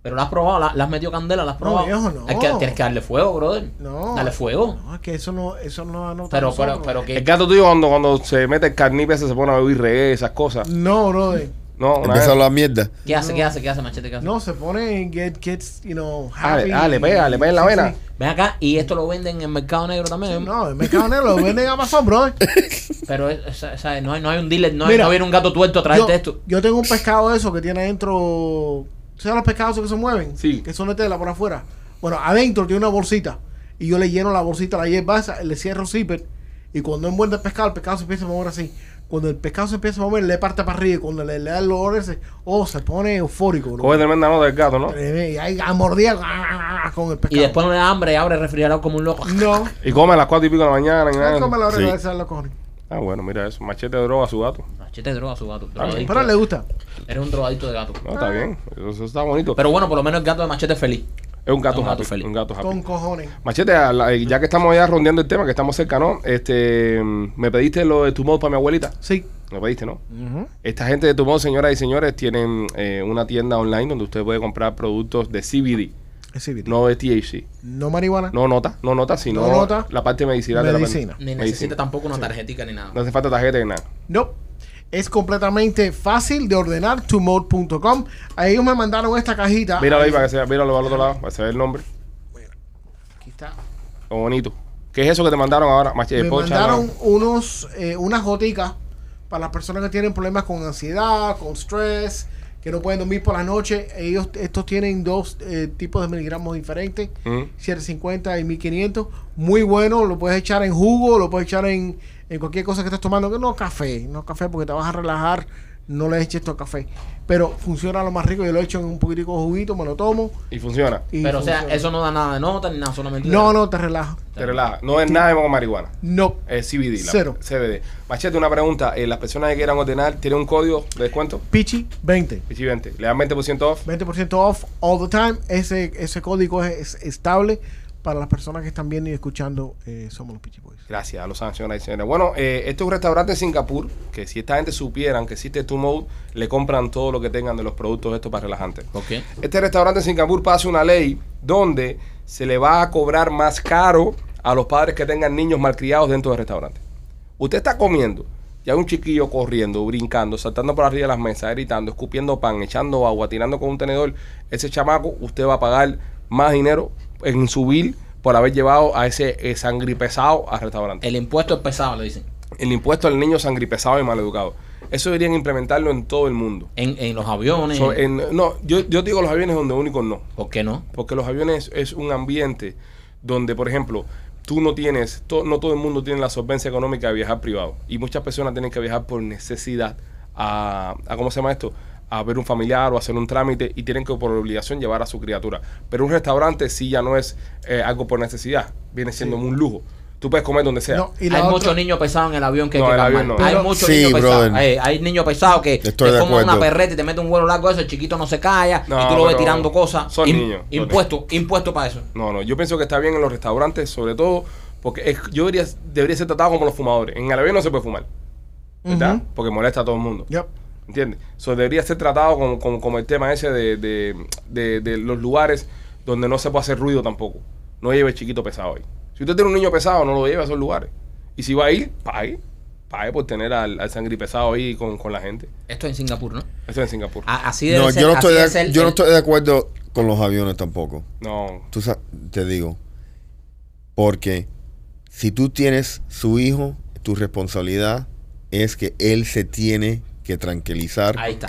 Pero la has probado, la, la has metido candela, la has No, probado. viejo, no. Hay que, tienes que darle fuego, brother. No. Dale fuego. No, es que eso no, eso no anota Pero, nosotros. pero, pero que. El gato tuyo cuando, cuando se mete el carnipe se pone a beber re, esas cosas. No, brother. No, una Empieza a hablar mierda. ¿Qué hace? ¿Qué hace? ¿Qué hace, machete? ¿Qué hace? No, se pone get, gets, you know, happy. le- ah, le pega, le pega en la Sí, vena. sí. Ven acá, y esto lo venden en el mercado negro también. No, el mercado negro lo venden en Amazon, brother. Pero es- ¿sabes? No, hay, no hay un dealer, no, hay- Mira, no viene un gato tuerto a Yo, traerte esto. yo tengo un pescado de eso que tiene adentro. ¿Sabes los pescados que se mueven? Sí. Que son de tela por afuera. Bueno, adentro tiene una bolsita. Y yo le lleno la bolsita, la hierba esa, le cierro el zipper. Y cuando envuelve el pescado, el pescado se empieza a mover así. Cuando el pescado se empieza a mover, le parte para arriba. Y cuando le, le da el olor ese, oh, se pone eufórico. bro. Coge tremenda nota del gato, ¿no? Y ahí a mordida con el pescado. Y después no le da hambre y abre el refrigerador como un loco. No. Y come a las cuatro y pico de la mañana. y nada. No come la Sí. regla esa de los cojones. Ah, bueno, mira eso. Machete de droga a su gato. Machete droga a su gato. Ah. Pero le gusta. Eres un drogadito de gato. No, está bien. Eso, eso está bonito. Pero bueno, por lo menos el gato de machete es feliz. Es un gato un gato happy. feliz. Un gato happy. Con cojones. Machete, ya que estamos ya rondeando el tema, que estamos cerca, ¿no? Este, me pediste lo de tu mod para mi abuelita. Sí. Me pediste, ¿no? Esta gente de tu mod, señoras y señores, tienen eh, una tienda online donde usted puede comprar productos de CBD, CBD. no de THC. No marihuana. No nota, no nota, sino No nota. la parte medicinal Medicina. de Ni la necesita tampoco una tarjetica ni nada. No hace falta tarjeta ni nada. No. Es completamente fácil de ordenar tumode.com. A ellos me mandaron esta cajita. Míralo ahí para que sea, míralo al otro lado, para saber el nombre. Aquí está. Lo bonito. ¿Qué es eso que te mandaron ahora, Machete? me Pocha, mandaron no. unos, eh, unas goticas para las personas que tienen problemas con ansiedad, con stress, que no pueden dormir por la noche. Ellos, estos tienen dos eh, tipos de miligramos diferentes, Mm. 750 y 1500. Muy bueno, lo puedes echar en jugo, lo puedes echar en, en cualquier cosa que estés tomando. Que no café, no café porque te vas a relajar. No le eches esto café. Pero funciona lo más rico. Yo lo echo en un poquitico de juguito, me lo tomo. Y funciona. y Pero o sea, eso no da nada de nota ni nada, solamente. No, no, te relaja. Te relaja. No es nada con marihuana. No. Es CBD. la- Cero. CBD. Machete, una pregunta. Eh, las personas que quieran ordenar, ¿tienen un código de descuento? Pichi 20. Pichi 20. ¿Le dan 20% off? 20% off all the time. Ese, ese código es, es estable para las personas que están viendo y escuchando eh, Somos los Pichi Boys. Gracias a los sanciones y señores. Bueno, eh, este es un restaurante en Singapur que si esta gente supieran que existe Tu Mode, le compran todo lo que tengan de los productos estos para relajantes. Ok. Este restaurante en Singapur pasa una ley donde se le va a cobrar más caro a los padres que tengan niños malcriados dentro del restaurante. Usted está comiendo, ya hay un chiquillo corriendo, brincando, saltando por arriba de las mesas, gritando, escupiendo pan, echando agua, tirando con un tenedor. Ese chamaco, usted va a pagar más dinero en su bill por haber llevado a ese eh, sangripesado al restaurante. El impuesto es pesado, le dicen. El impuesto al niño sangripesado y maleducado. Eso deberían implementarlo en todo el mundo. En, en los aviones. So, en- no, yo, yo digo los aviones donde únicos no. ¿Por qué no? Porque los aviones es un ambiente donde, por ejemplo, tú no tienes, to- no todo el mundo tiene la solvencia económica de viajar privado. Y muchas personas tienen que viajar por necesidad a, a ¿cómo se llama esto? A ver un familiar o hacer un trámite y tienen que por obligación llevar a su criatura. Pero un restaurante sí ya no es eh, algo por necesidad, viene siendo un lujo. Tú puedes comer donde sea. No, y la hay otra- muchos niños pesados en el avión que No, hay que el calmar. avión no. Hay muchos Sí, niños pesados. brother. Hay, hay niños pesados que Estoy te comen una perreta y te meten un vuelo largo eso, el chiquito no se calla No, y tú lo ves tirando cosas. son Im- niños, son Impuesto, impuesto para eso. No, no, yo pienso que está bien en los restaurantes, sobre todo porque es- yo debería, debería ser tratado como los fumadores. En el avión no se puede fumar, ¿verdad? Porque molesta a todo el mundo. Yep. ¿Entiendes? So, debería ser tratado como, como, como el tema ese de, de, de- de los lugares donde no se puede hacer ruido tampoco. No lleve el chiquito pesado ahí. Si usted tiene un niño pesado, no lo lleve a esos lugares. Y si va a ir, pague. Pague por tener al, al sangre pesado ahí con, con la gente. Esto es en Singapur, ¿no? Eso es en Singapur. A- así debe No, ser. yo no, así estoy de, ser yo no el- estoy de acuerdo con los aviones tampoco. No. Tú te digo. Porque si tú tienes su hijo, tu responsabilidad es que él se tiene que tranquilizar está.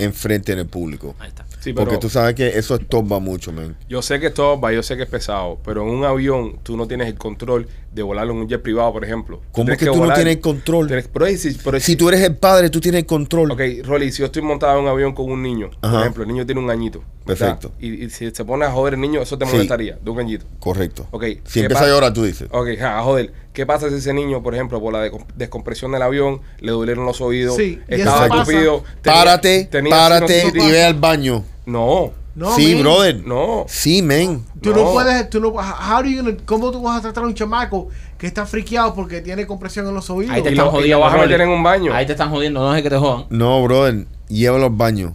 en el público. Ahí está. Sí, pero- Porque tú sabes que eso estorba mucho, man. Yo sé que esto va, yo sé que es pesado, pero en un avión tú no tienes el control de volarlo en un jet privado, por ejemplo. ¿Cómo Tienes que tú no tienes control? tienes- pero sí- pero Si tú eres el padre, tú tienes control. Ok, Rolly, si yo estoy montado en un avión con un niño, por ejemplo, el niño tiene un añito. Perfecto. Y, y si se pone a joder el niño, eso te Sí. molestaría, de un añito. Correcto. Ok, Si ¿qué empieza pasa? a llorar, tú dices. Ok, ja, a joder. ¿Qué pasa si ese niño, por ejemplo, por la de- descompresión del avión, le dolieron los oídos, Sí, estaba tenía- párate, tenía párate y ve al baño. No, No, sí, man. brother. no. Sí, men. Tú no, No. puedes, tú no, how do you gonna- ¿cómo tú vas a tratar a un chamaco que está friqueado porque tiene compresión en los oídos? Ahí te están jodiendo. vas a meter en un baño. Ahí te están jodiendo, no es que te jodan. No, brother. Llévalo al baño.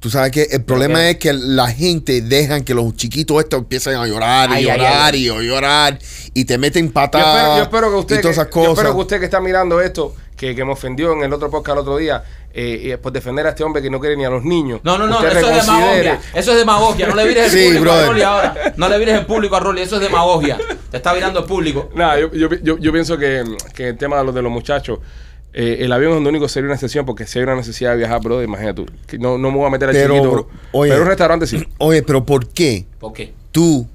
Tú sabes que el problema qué? es que la gente dejan que los chiquitos estos empiecen a llorar y Ay, ay, llorar ay. y llorar y te meten Yo patadas espero, yo espero que usted, y todas esas yo cosas. espero que usted que está mirando esto, que, que me ofendió en el otro podcast el otro día, eh, y por defender a este hombre que no quiere ni a los niños. No, no, no, usted eso es reconsidere- demagogia. Eso es demagogia. No le vires el Sí, público brother. a Rolly ahora. No le vires el público a Rolly. Eso es demagogia. Te está virando el público. Nada, yo, yo, yo, yo pienso que, que el tema de los, de los muchachos, eh, el avión es donde único sería una excepción porque si hay una necesidad de viajar, bro, imagínate tú. Que no, no me voy a meter al Pero, chiquito, bro. oye. pero un restaurante sí. Oye, pero ¿por qué ¿Por qué? tú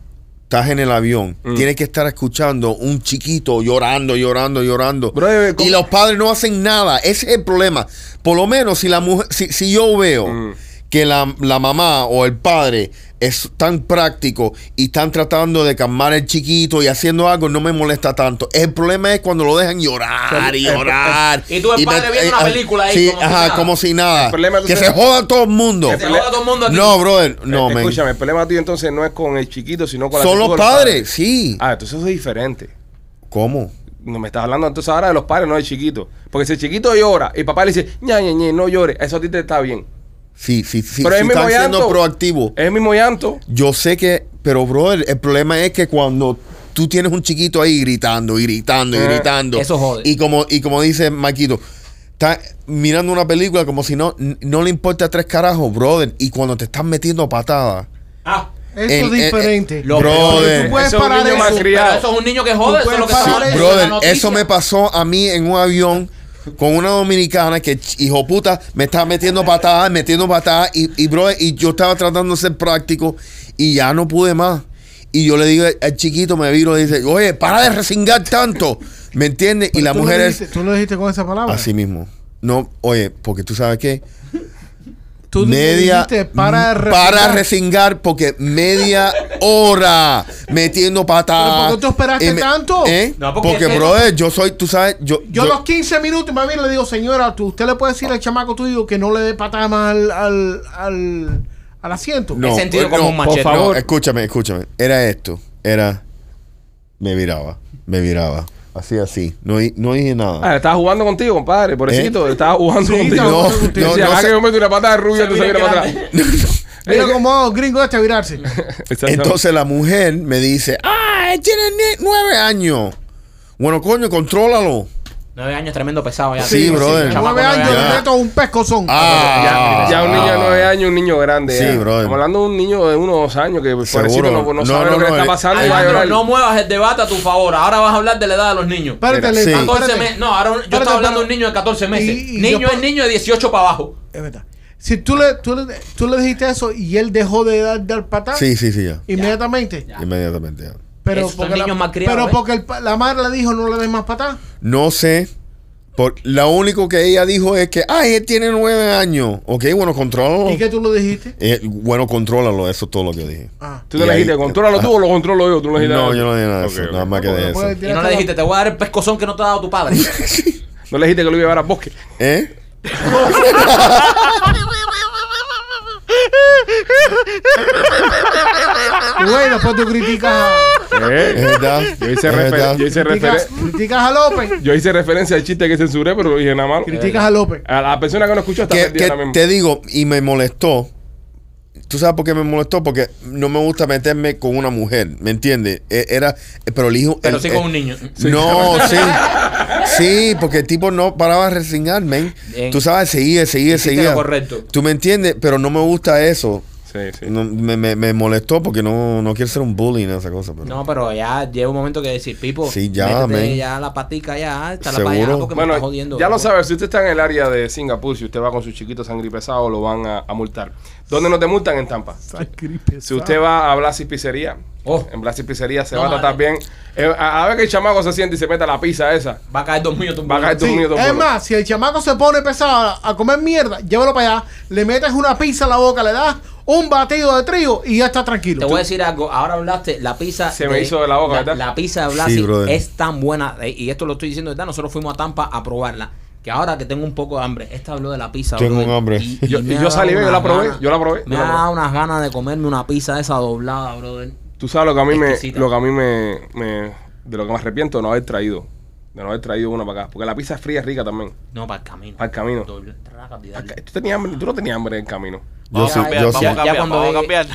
estás en el avión? Mm. Tienes que estar escuchando un chiquito llorando, llorando, llorando. Brother, ¿cómo- y los padres no hacen nada. Ese es el problema. Por lo menos si la mujer, si, si yo veo Mm. Que la, la mamá o el padre es tan práctico y están tratando de calmar al chiquito y haciendo algo, no me molesta tanto. El problema es cuando lo dejan llorar y El- llorar. y tú el padre viendo una película ahí Sí, como si ajá, nada. como si nada. El problema que se joda todo el mundo. Que se joda todo el mundo aquí. No, brother, no, Eh, man. Escúchame, el problema tuyo entonces no es con el chiquito, sino con la Son los padres, sí. Ah, entonces eso es diferente. ¿Cómo? No me estás hablando entonces ahora de los padres, no del chiquito. Porque si el chiquito llora y papá le dice, ña, ña, ña, no llore, eso a ti te está bien. Sí, sí, sí. Pero es mismo están siendo llanto. proactivos. Es el mismo llanto. Yo sé que, pero brother, el problema es que cuando tú tienes un chiquito ahí gritando y gritando y Eh, gritando. eso jode. Y como, y como dice Maquito, está mirando una película como si no, no le importa tres carajos, brother. Y cuando te están metiendo patadas. Ah. Eso en- es diferente. lo brother. Tú puedes Eso es un niño eso. Pero eso es un niño que jode. Eso es lo que Brother, eso me pasó a mí en un avión con una dominicana que, hijo puta, me estaba metiendo patadas, metiendo patadas. Y, y, brother, y yo estaba tratando de ser práctico y ya no pude más. Y yo le digo al chiquito, me viro y dice, oye, para de resingar tanto. ¿Me entiendes? Y la ¿Tú lo mujer es dijiste- ¿Tú lo dijiste con esa palabra? así mismo. No, oye, porque tú sabes qué. Tú media dijiste para de para resingar. resingar porque media hora metiendo patadas. ¿Pero por qué tú esperaste tanto? ¿Eh? No, porque porque, es brother, yo soy, tú sabes, yo, Yo, los 15 minutos más bien le digo, señora, tú, usted le puede decir al chamaco tuyo que no le dé patada más al, al, al, al asiento. no, He sentido como no, un machete. por favor. no, escúchame, escúchame. Era esto, era me viraba, me viraba, así así, no, no dije nada. Ah, estaba jugando contigo, compadre. Pobrecito, estaba jugando Sí, contigo. estaba No, jugando contigo. no, no ah, que yo meto una patada de rubia, te se vira para atrás. Mira como gringo este a virarse. Entonces la mujer me dice, ah, él tiene nueve años. Bueno, coño, contrólalo. Nueve años tremendo pesado ya. Sí, brother. Nueve años ya. le meto un pescozón. Ah, ya, ya un niño de nueve años, un niño grande. Sí, ya. brother. Estamos hablando de un niño de unos dos años que pobrecito no, no No, sabe no, lo que no, le está eh, pasando no muevas el debate a tu favor. Ahora vas a hablar de la edad de los niños. Espérate, Sí. le- 14 espérate. meses. No, ahora yo estaba hablando de un niño de 14 meses. Y- y niño es niño de 18 para abajo. Es verdad. Si tú le, tú, le, tú le dijiste eso y él dejó de dar, dar patada Sí, sí, sí, ya. inmediatamente. Ya. Inmediatamente, ya. Pero Esos porque, niños la, malcriados, pero ¿eh? porque el la madre le dijo no le des más patada. No sé. Por, lo único que ella dijo es que, ay, él tiene nueve años. Ok, bueno, contrólalo. ¿Y qué tú lo dijiste? Eh, bueno, contrólalo, eso es todo lo que yo dije. Ah. Tú te le dijiste, contrólalo tú o lo controlo yo. Tú no le dijiste No, yo no dije nada de eso, nada más que de eso. Y no le dijiste, te voy a dar el pescozón que no te ha dado tu padre. No le dijiste que lo iba a llevar al bosque. ¿Eh? Güey, después tú criticas Eh, Es verdad. Yo hice, es refer- verdad. yo, hice criticas, a López. yo hice referencia al chiste que censuré, pero no dije nada malo. Criticas a López. A la persona que no escuchó está que, perdida que ahora mismo. te digo, y me molestó. ¿Tú sabes por qué me molestó? Porque no me gusta meterme con una mujer, ¿me entiendes? E- Era, pero el hijo... Pero el- sí el- con un niño. No, sí. Sí, porque el tipo no paraba de resignar, men. Tú sabes, seguía, seguía, seguía. lo correcto. Tú me entiendes, pero no me gusta eso. Sí, sí. No, me, me, me molestó porque no, no quiero ser un bully en esa cosa. Pero. No, pero ya llega un momento que decir, Pipo, Sí, ya, la patica ya, está la allá porque me Bueno, está jodiendo. ya lo sabes, si usted está en el área de Singapur, si usted va con su chiquito sangre pesado, lo van a, a multar. ¿Dónde no te multan? En Tampa. Si usted va a Blasis Pizzería, Oh. en Blasis Pizzería se No, va a tratar vale. bien. Eh, a, a ver que el chamaco se siente y se mete a la pizza esa. Va a caer dormido tu Va a caer Sí, dormido todo es más, si el chamaco se pone pesado a, a comer mierda, llévalo para allá, le metes una pizza a la boca, le das un batido de trigo y ya está tranquilo. Te voy a decir algo, ahora hablaste, la pizza Se me hizo de la boca, la, ¿verdad? la pizza de Blasi Sí, es tan buena, eh, y esto lo estoy diciendo de verdad, nosotros fuimos a Tampa a probarla, que ahora que tengo un poco de hambre, esta habló de la pizza. Tengo un hambre. y- y Yo- yo salí, yo la probé, yo la probé, Me ha dado unas ganas de comerme una pizza esa doblada, brother. Tú sabes lo que a mí me, lo que a mí me, me- de lo que me arrepiento de no haber traído, de no haber traído una para acá, porque la pizza fría es rica también. No, para el camino. Para el camino. Doble-. Tú tenías hambre, tú no tenías hambre en el camino. Yo Vamos sí, a cambiar, yo vamos sí. a Ya- ya cambiar, cuando vamos a cambiar.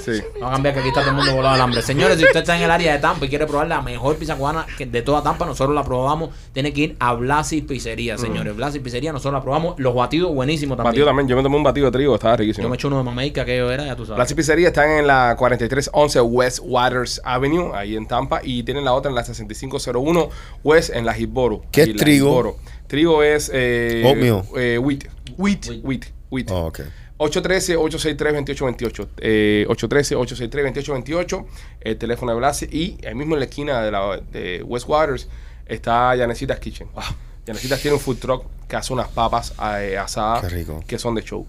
Sí. Vamos a cambiar que aquí está todo el mundo volado al hambre. Señores, si usted está en el área de Tampa y quiere probar la mejor pizza cubana que de toda Tampa, nosotros la probamos. Tiene que ir a Blasi Pizzería, señores. Blasi Pizzería, nosotros la probamos. Los batidos buenísimos también. Batido también, yo me tomé un batido de trigo, estaba Yo riquísimo. me eché uno de mamey que aquello era, ya tú sabes. pizzería están en la 4311 West Waters Avenue, ahí en Tampa, y tienen la otra en la 6501 West en la Hillsboro. ¿Qué es trigo? Trigo es eh, Oatmeal. eh, wheat. Wheat. Wheat. Wheat. Oh, ok. 813-863-2828. Eh, 813-863-2828. El teléfono de Blasi. Y ahí mismo en la esquina de, la, de West Waters está Yanecitas Kitchen. Wow. Yanecitas tiene un food truck que hace unas papas eh, asadas que son de show.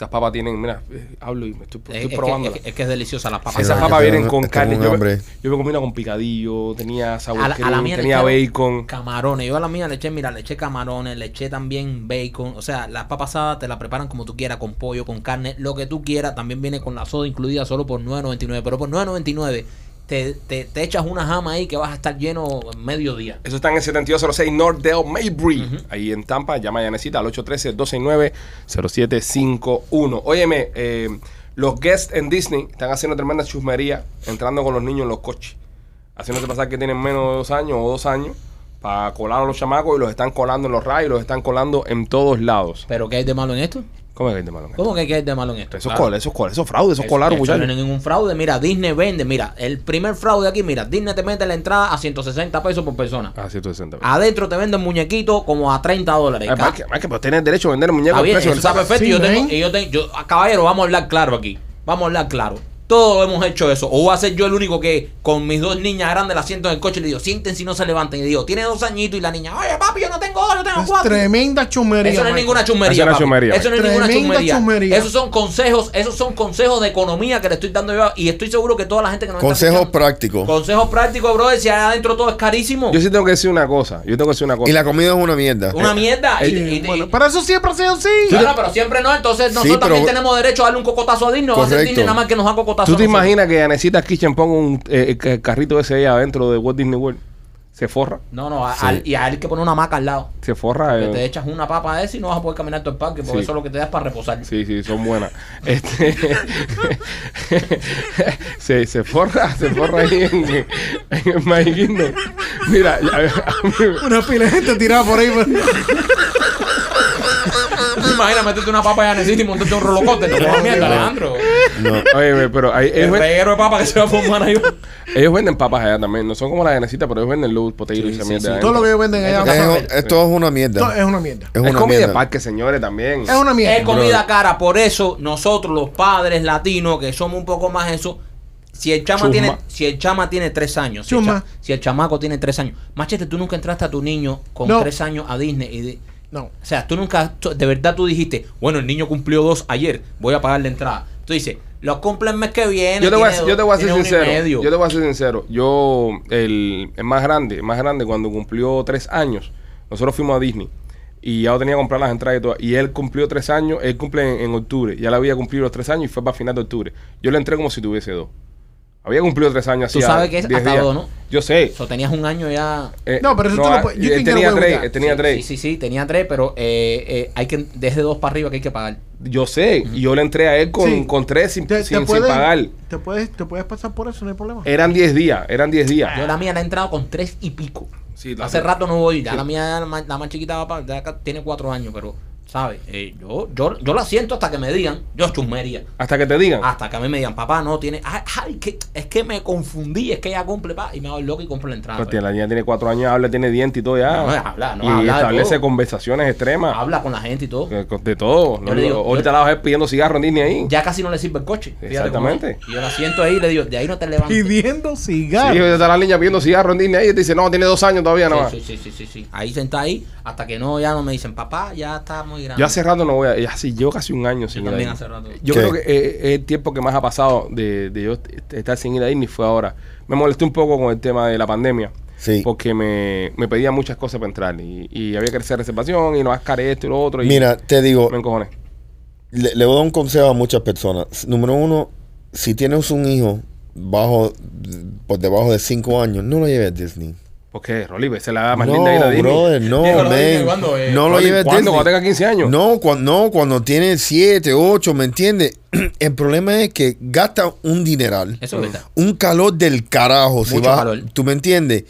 Estas papas tienen, mira, eh, hablo y me estoy, Es, estoy es que, probándolas. es que- es que es deliciosa la papa. Sí, Esas no, papas vienen con carne. Yo me, yo me comí una con picadillo, tenía sour A la, a la cream, mía tenía bacon. Camarones. Yo a la mía le eché, mira, le eché camarones, le eché también bacon. O sea, las papas asadas te la preparan como tú quieras, con pollo, con carne, lo que tú quieras. También viene con la soda incluida solo por 9.99. Pero por 9.99 te, te, te echas una jama ahí que vas a estar lleno en mediodía. Eso está en el 7206 Northdale Maybury. Ahí en Tampa. Llama a Yanecita al 813-269-0751. Óyeme, eh, los guests en Disney están haciendo tremenda chusmería entrando con los niños en los coches. Haciéndote pasar que tienen menos de dos años o dos años para colar a los chamacos y los están colando en los rayos, los están colando en todos lados. ¿Pero qué hay de malo en esto? ¿Cómo es que hay de malo en esto? ¿Cómo que hay de malo en esto? Eso es Claro. eso es eso es fraude, eso es colar, Eso no muchachos. es ningún fraude. Mira, Disney vende. Mira, el primer fraude aquí, mira, Disney te mete la entrada a 160 pesos por persona. Ah, 160. Adentro te venden muñequito como a 30 dólares. Ca- Mike, Mike, pero tienes derecho a vender muñecos bien, precio eso está perfecto. Sí, yo tengo, yo tengo, yo, ah, caballero, vamos a hablar claro aquí. Vamos a hablar claro. Todos hemos hecho eso. O voy a ser yo el único que con mis dos niñas grandes la siento en el coche y le digo, sienten si no se levantan. Y digo, tiene dos añitos y la niña, oye papi, yo no tengo dos, yo tengo Es cuatro. tremenda chumería. Eso no es Michael. ninguna chummería. Eso no es papi. chummería. Eso no es ninguna Tremenda chummería. chummería. Esos son consejos, esos son consejos de economía que le estoy dando yo. Y estoy seguro que toda la gente que nos Consejos prácticos. Consejos prácticos, brother. Si allá adentro todo es carísimo. Yo sí tengo que decir una cosa. Yo tengo que decir una cosa. Y la comida es una mierda. una mierda. Sí, y- y- bueno, pero eso siempre ha sido así. Bueno, pero siempre no, entonces nosotros pero- también tenemos derecho a darle un cocotazo a Disney. Va a ser Correcto. Disney nada más que nos da cocotazo. ¿Tú te imaginas que Yanecita Kitchen ponga un eh, ca- carrito ese ahí adentro de Walt Disney World? Se forra. No, no, a- al- y a él hay que poner una maca al lado. Se forra. Que eh. te echas una papa de esa y no vas a poder caminar todo el parque porque Sí. eso es lo que te das para reposar. Sí, sí, son buenas. Este, se, se forra, se forra ahí en, en el Magic Kingdom. Mira, ya- a mí- Una pila de gente tirada por ahí. pues. ¿Tú te imaginas meterte una papa ya necesitas y montarte un rolocote? No, no, mierda, Alejandro. No. Óyeme, pero ahí- El reguero de papa que se va a formar ahí. ellos venden papas allá también. No son como las Yanecita, pero ellos venden luz, potato y Sí, esa sí, mierda. Todo lo que ellos venden allá. Esto es una mierda. Es una mierda. Es Es una comida de mierda. parque, señores, también. Es una mierda. Es comida cara, por eso nosotros los padres latinos que somos un poco más eso, si el chama Chusma. tiene, si el chama tiene tres años, si el, cha- si el chamaco tiene tres años, machete, tú nunca entraste a tu niño con No. tres años a Disney y No. o sea, tú nunca, de verdad tú dijiste, bueno, el niño cumplió dos ayer, voy a pagar la entrada. Tú dices, lo cumple el mes que viene. Yo te, voy a, yo te voy a ser sincero. medio". Yo te voy a ser sincero. Yo, el, el más grande, el más grande, cuando cumplió tres años, nosotros fuimos a Disney. Y ya tenía que comprar las entradas y todo. Y él cumplió tres años, él cumple en, en octubre. Ya le había cumplido los tres años y fue para final de octubre. Yo le entré como si tuviese dos. Había cumplido tres años. Tú hacía sabes que es 10 hasta días. dos, ¿no? Yo sé. So, tenías un año ya. Eh, No, pero eso tú lo puedes- Él get tenía tres. Él tenía sí, tres. Sí, sí, sí, tenía tres, pero eh, eh, hay que, desde dos para arriba que hay que pagar. Yo sé. Y yo le entré a él con, Sí. con tres sin, Te, sin, te sin pagar. Te puedes, te puedes pasar por eso, no hay problema. Eran 10 días. Eran 10 días. Yo la mía la he entrado con tres y pico. Sí, la- Hace rato no voy. Ya Sí. la mía, la más, la más chiquita, va pa- ya acá tiene cuatro años, pero ¿sabes? Eh, yo, yo, yo la siento hasta que me digan, yo chusmería. Hasta que te digan. Hasta que a mí me digan, papá, no tiene. Ay, ay, que, es que me confundí, es que ella cumple, pa, y me hago el loco y compro la entrada. Pues, tía, la niña tiene cuatro años, habla, tiene dientes y todo ya. No, es hablar, no, y hablar de establece todo. conversaciones extremas. Habla con la gente y todo. De todo. Yo No, le digo, ahorita yo- la vas a ver pidiendo cigarro en Disney ahí. Ya casi no le sirve el coche. fíjate Exactamente. cómo es. Y yo la siento ahí y le digo, de ahí no te levantes. Pidiendo Sí, cigarros. está la niña pidiendo cigarro en Disney ahí y te dice, no, tiene dos años todavía nada más. Sí, sí, sí, sí, sí, sí. Ahí sentada ahí, hasta que no, ya no me dicen, papá, ya está muy grande. Yo hace rato no voy a. Ya sí, llevo casi un año sin ir a también Disney. hace rato. Yo ¿Qué? creo que eh, es el tiempo que más ha pasado de, de yo est- estar sin ir a Disney fue ahora. Me molesté un poco con el tema de la pandemia. Sí. Porque me, me pedían muchas cosas para entrar. Y, y había que hacer reservación y no ascar esto y lo otro. Y Mira, te digo, me encojoné. le, le voy a dar un consejo a muchas personas. Número uno, si tienes un hijo bajo, por debajo de 5 años, no lo lleves a Disney. ¿Por qué, Rolly? Es la edad más no, linda de ir a Disney. brother, no, lo man. eh, no lo Rolly, lleves a ¿cuándo? Disney. Cuando tenga 15 años. No, cuando, no, cuando tiene 7, 8, ¿me entiendes? El problema es que gasta un dineral. Eso es verdad. un calor del carajo. si Mucho vas- calor. ¿Tú me entiendes?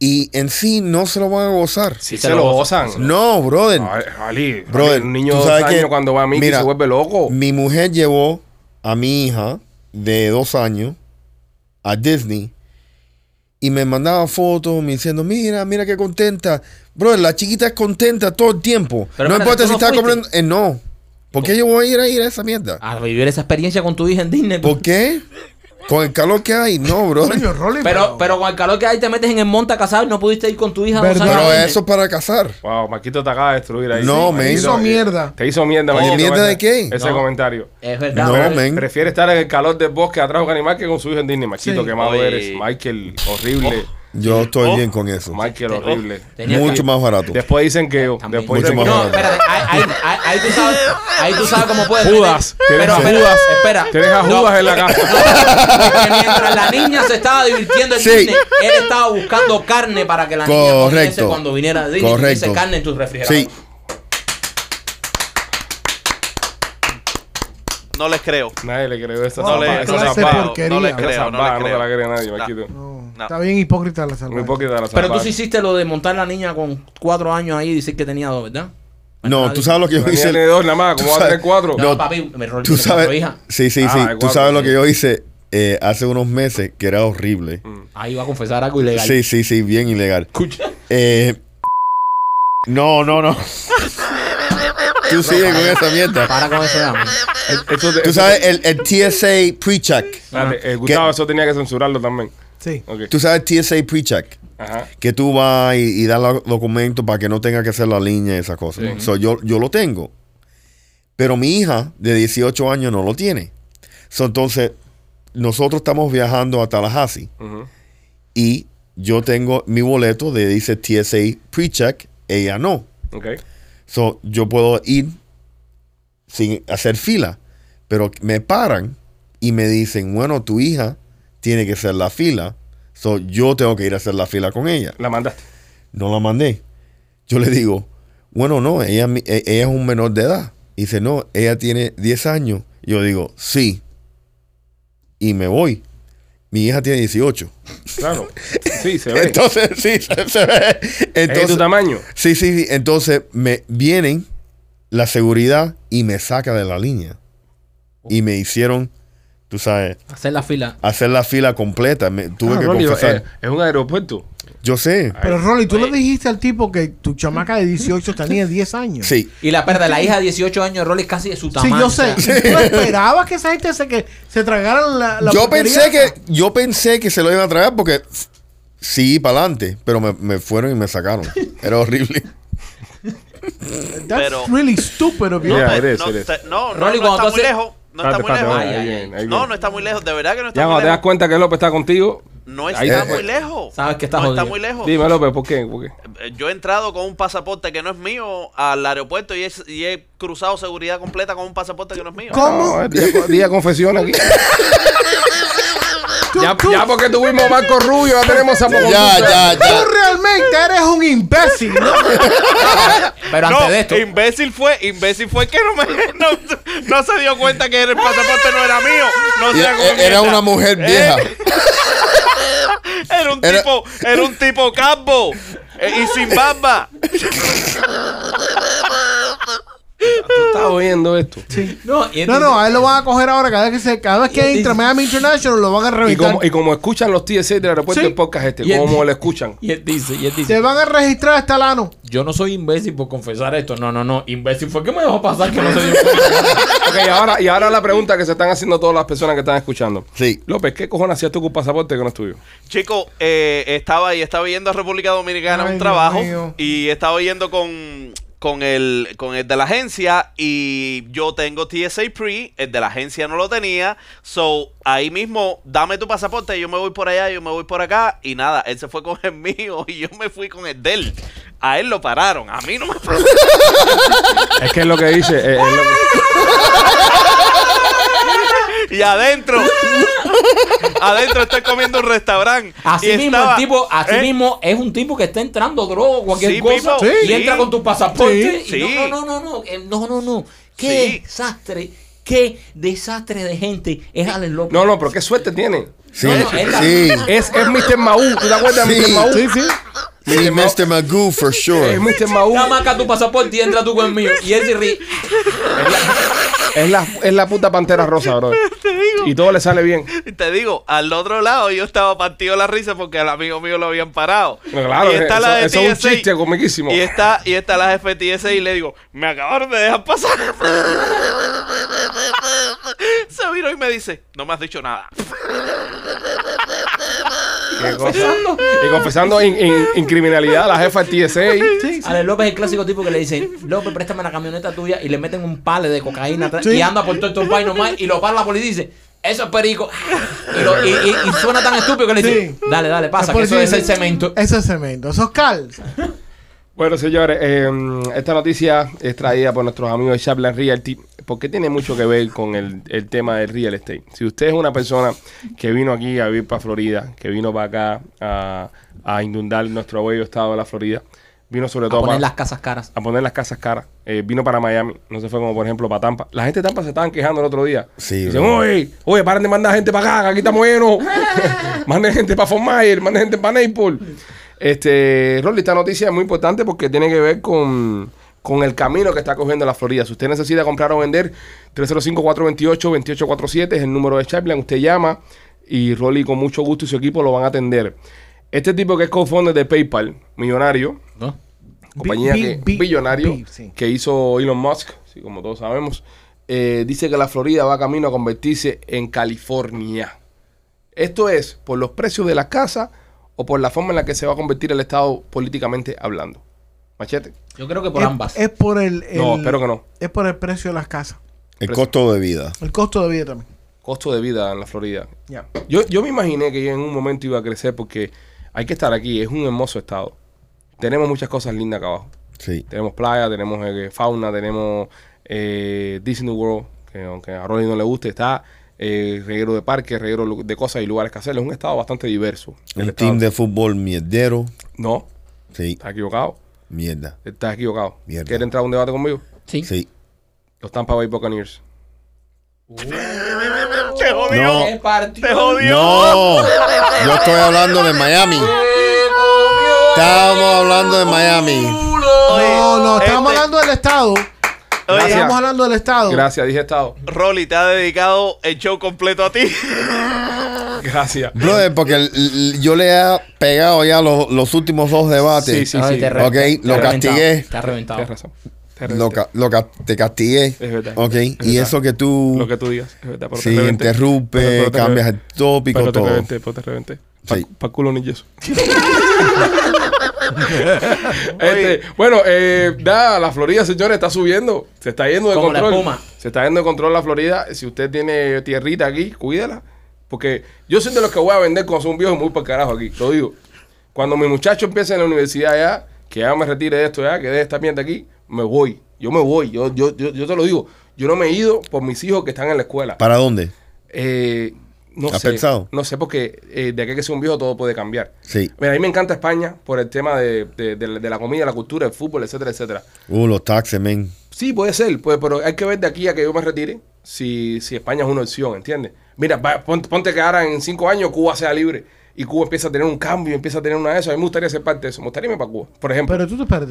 Y en sí no se lo van a gozar. Si Sí, se, se lo lo gozan. No, brother. Ay, Rolly, Brother, un niño de años que- cuando va a mira, se vuelve loco. Mi mujer llevó a mi hija de dos años a Disney y me mandaba fotos me diciendo, mira, mira qué contenta. Brother, la chiquita es contenta todo el tiempo. Pero no importa ¿tú si no está comiendo... eh, no. ¿Por qué yo voy a ir a ir a esa mierda? A vivir esa experiencia con tu hija en Disney. ¿Por qué? Con el calor que hay. No, Rolly, Pero, pero con el calor que hay te metes en el monte a casar y no pudiste ir con tu hija. Pero Disney. eso es para casar. Wow, Marquito te acaba de destruir ahí. No, Sí, me hizo eh, mierda. Te hizo mierda, Oye, Marquito, ¿mierda de qué? Ese No. comentario. Es verdad. No, men. Prefiere estar en el calor del bosque atrás de un animal que con su hijo en Disney. Marquito, Sí. qué malo Oye. eres. Michael, horrible. Yo estoy Oh. bien con eso. Michael, horrible. Tenía Mucho que- más barato. Después dicen que. También. Después Mucho dicen más que- No, barato. espérate, ahí, ahí, ahí, tú sabes, ahí tú sabes cómo puedes. Judas, tienes Pero a espera, Judas. espera. Tienes a No, Judas en la casa. porque mientras la niña se estaba divirtiendo en Sí. Disney, él estaba buscando carne para que la niña comiese Correcto. cuando viniera a Disney. Correcto. Carne en tu refrigerador. Sí. No les creo. Nadie le creo esa No, No le, creo. No les esa creo. No la creo. cree nadie, No. Marquito. No, No. Está bien hipócrita la salvaje. Muy poquita la Pero tú sí hiciste lo de montar la niña con cuatro años ahí y decir que tenía dos, ¿verdad? No, tú sabes lo que yo hice. tiene dos nada más, tú ¿cómo va a tener sabes- cuatro? No, No, papi, me Tú sabes. hija. Sí, sí, Ah, sí. Tú sabes lo que yo hice eh, hace unos meses, que era horrible. Ahí va a confesar algo ilegal. Sí, sí, sí, bien ilegal. Escucha. Eh, no, no, no. Tú sigues con esa mierda. Para con eso, dame. Eso te- Tú sabes el, el TSA pre-check. Espérate, eh, Gustavo, eso tenía que censurarlo también. Sí. Ok. Tú sabes el TSA pre-check. Ajá. Que tú vas y, y das los documentos para que no tenga que hacer la línea y esas cosas. Sí. So, yo, yo lo tengo. Pero mi hija de 18 años no lo tiene. So, entonces, nosotros estamos viajando a Tallahassee. Y yo tengo mi boleto de dice TSA pre-check, ella no. Ok. So, yo puedo ir sin hacer fila, pero me paran y me dicen, bueno, tu hija tiene que hacer la fila, so yo tengo que ir a hacer la fila con ella. La mandaste. No la mandé. Yo le digo, bueno, no, ella, e- ella es un menor de edad. Y dice, no, ella tiene 10 años. Yo digo, sí. Y me voy. Mi hija tiene 18. Claro. Sí, se ve. Entonces, sí, se, se ve. ¿Es de tu Entonces, tamaño? sí, sí, sí. Entonces, me vienen la seguridad y me saca de la línea. Y me hicieron, tú sabes, Hacer la fila. hacer la fila completa. Me, tuve Ah, que confesar. eh, es un aeropuerto. Yo sé. Pero Rolly, tú Oye. le dijiste al tipo que tu chamaca de 18 tenía 10 años. Sí. Y la perda, la hija de 18 años de Rolly es casi de su Sí, tamaño. yo o sé. ¿Y ¿Tú esperabas que esa gente se, que, se tragaran la, la Yo pensé que, yo pensé que se lo iban a traer porque sí, para adelante. Pero me, me fueron y me sacaron. Era horrible. That's Pero- really stupid of you. No, Yeah, te- it is, no, it is. te- no, no, Rolly, no cuando está muy lejos. No está muy lejos. No, no está muy lejos. De verdad que no está Ya muy cuando te das cuenta que López está contigo, No está eh, muy lejos. Sabes que está No está muy lejos. dime López, ¿por qué? ¿Por qué? Eh, Yo he entrado con un pasaporte que no es mío al aeropuerto y he, y he cruzado seguridad completa con un pasaporte que no es mío. ¿Cómo? No, día, día confesión aquí. Ya, ya porque tuvimos Marco Rubio, ya tenemos a Ya, ya, ya. Realmente eres un imbécil, ¿no? Pero no, antes de esto, imbécil fue, imbécil fue que no, me, no, no se dio cuenta que el pasaporte no era mío. No Y- Era una mujer Eh, vieja. Era un Era- tipo, era un tipo calvo eh, y sin barba. Tú estás oyendo esto. No, y él No, a él lo van a coger ahora cada vez que se, cada vez Y que él entra dice- Miami International lo van a Y reventar. como, y como escuchan los TSA del aeropuerto Sí. del podcast este, Y él- como lo escuchan. Y él dice, y él Se dice, van a registrar hasta el ano. yo no soy imbécil por confesar esto. No, no, no. Imbécil fue que me dejó pasar que no cuenta. Ok, y ahora, y ahora la pregunta que se están haciendo todas las personas que están escuchando. Sí. López, ¿qué cojones hacías tú con un pasaporte que no es tuyo? Chico, eh, estaba ahí, estaba yendo a República Dominicana a Ay, un Dios trabajo mío. y estaba yendo con, con, el, con el de la agencia y yo tengo TSA Pre, el de la agencia no lo tenía, so ahí mismo, dame tu pasaporte, yo me voy por allá, yo me voy por acá y nada, él se fue con el mío y yo me fui con el de él. A él lo pararon, a mí no me Es que es lo que dice. es lo que- Y adentro, adentro estoy comiendo un restaurante. Así y mismo, estaba- el tipo, así ¿eh? mismo es un tipo que está entrando droga o cualquier Sí, cosa Pipo, y sí. entra con tu pasaporte. Sí, y no, sí. no, no, no, no, no, no, no. Qué Sí. desastre, qué desastre de gente es Alex López. No, no, pero qué suerte tiene. Sí, No, no, es la- sí. Es, es Mr. Maú. ¿Tú te acuerdas de Sí. Mr. Maú? Sí, sí. Sí, Mr. Magoo, for Es sure. Mr. Maú. Nada más acá tu pasaporte y entra tú con el mío. Y él se ríe. Es la, es la puta pantera rosa, bro. Y todo le sale bien. Te digo, al otro lado yo estaba partido la risa porque al amigo mío lo habían parado. No, claro, y está eso- la de eso es un chiste comiquísimo. Y está, y está la jefe TSA y le digo, me acabaron de dejar pasar. Se vino y me dice, no me has dicho nada. Qué cosa. Y confesando en, en- en criminalidad a la jefa del TSA. Sí, sí. Alex López es el clásico tipo que le dicen, López, préstame la camioneta tuya y le meten un pale de cocaína atrás Sí. y anda por todo estos vainos más y lo para la policía y dice, eso es perico. Y, lo- y- y- y suena tan estúpido que le dice, Sí. dale, dale, pasa, que Por eso es el cemento. Eso es cemento. Eso es cal. Bueno, señores, eh, esta noticia es traída por nuestros amigos de Chaplan Realty porque tiene mucho que ver con el, el tema del real estate. Si usted es una persona que vino aquí a vivir para Florida, que vino para acá a, a inundar nuestro bello estado de la Florida, vino sobre A todo poner para, las casas caras. a poner las casas caras, eh, vino para Miami, no se fue como por ejemplo para Tampa. La gente de Tampa se estaban quejando el otro día. Sí, Dicen, bro. oye, oye, paren de mandar gente para acá, que aquí estamos llenos. manden gente para Fort Myers, manden gente para Naples. Este, Rolly, esta noticia es muy importante porque tiene que ver con, con el camino que está cogiendo la Florida. Si usted necesita comprar o vender, 305-428-2847 es el número de Chaplin. Usted llama y Rolly con mucho gusto y su equipo lo van a atender. Este tipo que es co-founder de PayPal, millonario, ¿no? compañía Bi- que, bi- billonario bi- sí. que hizo Elon Musk, sí, como todos sabemos, eh, dice que la Florida va camino a convertirse en California. Esto es por los precios de la casa o por la forma en la que se va a convertir el Estado políticamente hablando. Machete. Yo creo que por es, ambas. es por el, el- No, espero que no. Es por el precio de las casas. El costo de vida. El costo de vida también. Costo de vida en la Florida. Ya. Yo, yo me imaginé que en un momento iba a crecer porque hay que estar aquí. Es un hermoso estado. Tenemos muchas cosas lindas acá abajo. Sí. Tenemos playa, tenemos eh, fauna, tenemos eh, Disney World, que aunque a Rolly no le guste, está eh, reguero de parques, reguero de cosas y lugares que hacer. Es un estado bastante diverso. El Un estado- team de fútbol mierdero. No, Sí, estás equivocado. mierda. Estás equivocado. Mierda. ¿Quieres entrar a un debate conmigo? Sí. Sí. Los Tampa Bay Buccaneers. Te jodió. No. Jodió. No, yo estoy hablando de Miami. Estamos hablando de Miami. No, no, estamos este- hablando del Estado. Gracias. Estamos hablando del Estado. Gracias, dije estado. Rolly te ha dedicado el show completo a ti. Gracias. Brother, porque l- yo le he pegado ya los, los últimos dos debates. Sí, sí, Ay, sí. te re- Ok, te lo reventado, castigué. Te ha reventado. Tienes razón. Te Lo, reventé. ca- lo ca- te castigué. Es verdad. Ok, Es y verdad. eso que tú Lo que tú digas. Es verdad. pero te sí, reventé. interrumpe, Pero- pero te cambias reventé. el tópico, Pero te todo. reventé, pero te reventé. Pa, Sí. pa culo ni yeso. Este, bueno, eh, da, la Florida, señores, está subiendo. Se está yendo de Como la control. espuma. Se está yendo de control la Florida. Si usted tiene tierrita aquí, cuídela. Porque yo soy de los que voy a vender cuando soy un viejo muy por carajo aquí. Lo digo. Cuando mi muchacho empiece en la universidad ya, que ya me retire de esto ya, que de esta mierda aquí, me voy. Yo me voy. Yo, yo, yo, yo te lo digo. Yo no me he ido por mis hijos que están en la escuela. ¿Para dónde? Eh, no ¿Has sé. pensado? No sé porque eh, de aquí que sea un viejo todo puede cambiar. Sí. Mira, a mí me encanta España por el tema de, de- de- de la comida, la cultura, el fútbol, etcétera, etcétera. Uh, los taxes, men. Sí, puede ser, pues, pero hay que ver de aquí a que yo me retire si, si España es una opción, ¿entiendes? Mira, va- ponte, que ahora en cinco años Cuba sea libre y Cuba empieza a tener un cambio, empieza a tener una de eso. A mí me gustaría ser parte de eso. Me gustaría irme para Cuba, por ejemplo. Pero tú te.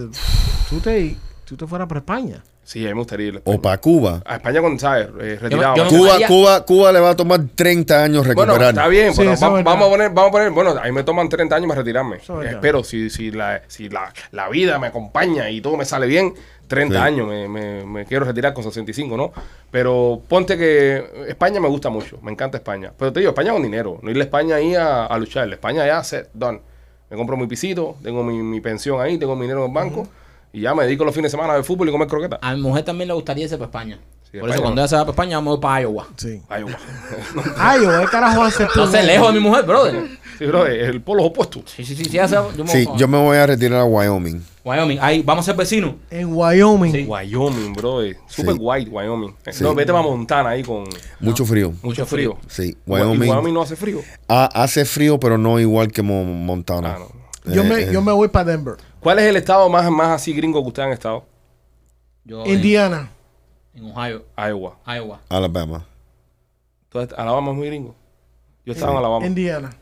Tú te, tú te fueras para España. Sí, a mí me gustaría ir a o para Cuba. A España con, ¿sabes? Eh, retirado. yo Cuba, Cuba, Cuba le va a tomar 30 años Bueno, recuperar. está bien, Sí, pero eso va- es vamos a poner, vamos a poner, bueno, ahí me toman 30 años para retirarme. Eso es verdad. Espero, si, si, la, si la, la vida me acompaña y todo me sale bien, 30 Sí. años me, me- me quiero retirar con 65, ¿no? Pero ponte que España me gusta mucho, me encanta España. Pero te digo, España con dinero, no ir a España ahí a, a luchar. España ya, set, done. Me compro mi pisito, tengo mi, mi pensión ahí, tengo mi dinero en el banco y ya me dedico los fines de semana a ver fútbol y comer croquetas. A mi mujer también le gustaría irse para España. Sí, Por España eso no. cuando ella se va para España, vamos a ir para Iowa. Sí. Guau. Ay, ¿qué carajo haces tú? No sé, lejos de mi mujer, brother. sí, bro, el polo opuesto. Sí, sí, sí, sí, yo me Sí, voy yo me voy a retirar a Wyoming. Wyoming, ahí, vamos a ser vecinos. En Wyoming. Sí. Wyoming, bro. Super Sí. white, Wyoming. Sí. No, vete para Montana ahí con Mucho frío. mucho frío. Sí, ¿Y Wyoming. Wyoming no hace frío? Ah, hace frío, pero no igual que Mo- Montana. Ah, no. Yo, Eh, me, eh, yo me voy para Denver. ¿Cuál es el estado más, más así gringo que ustedes han estado? Yo en, Indiana. en Ohio, Iowa. Iowa. Alabama. Entonces, Alabama es muy gringo. Yo estaba en Alabama. Indiana.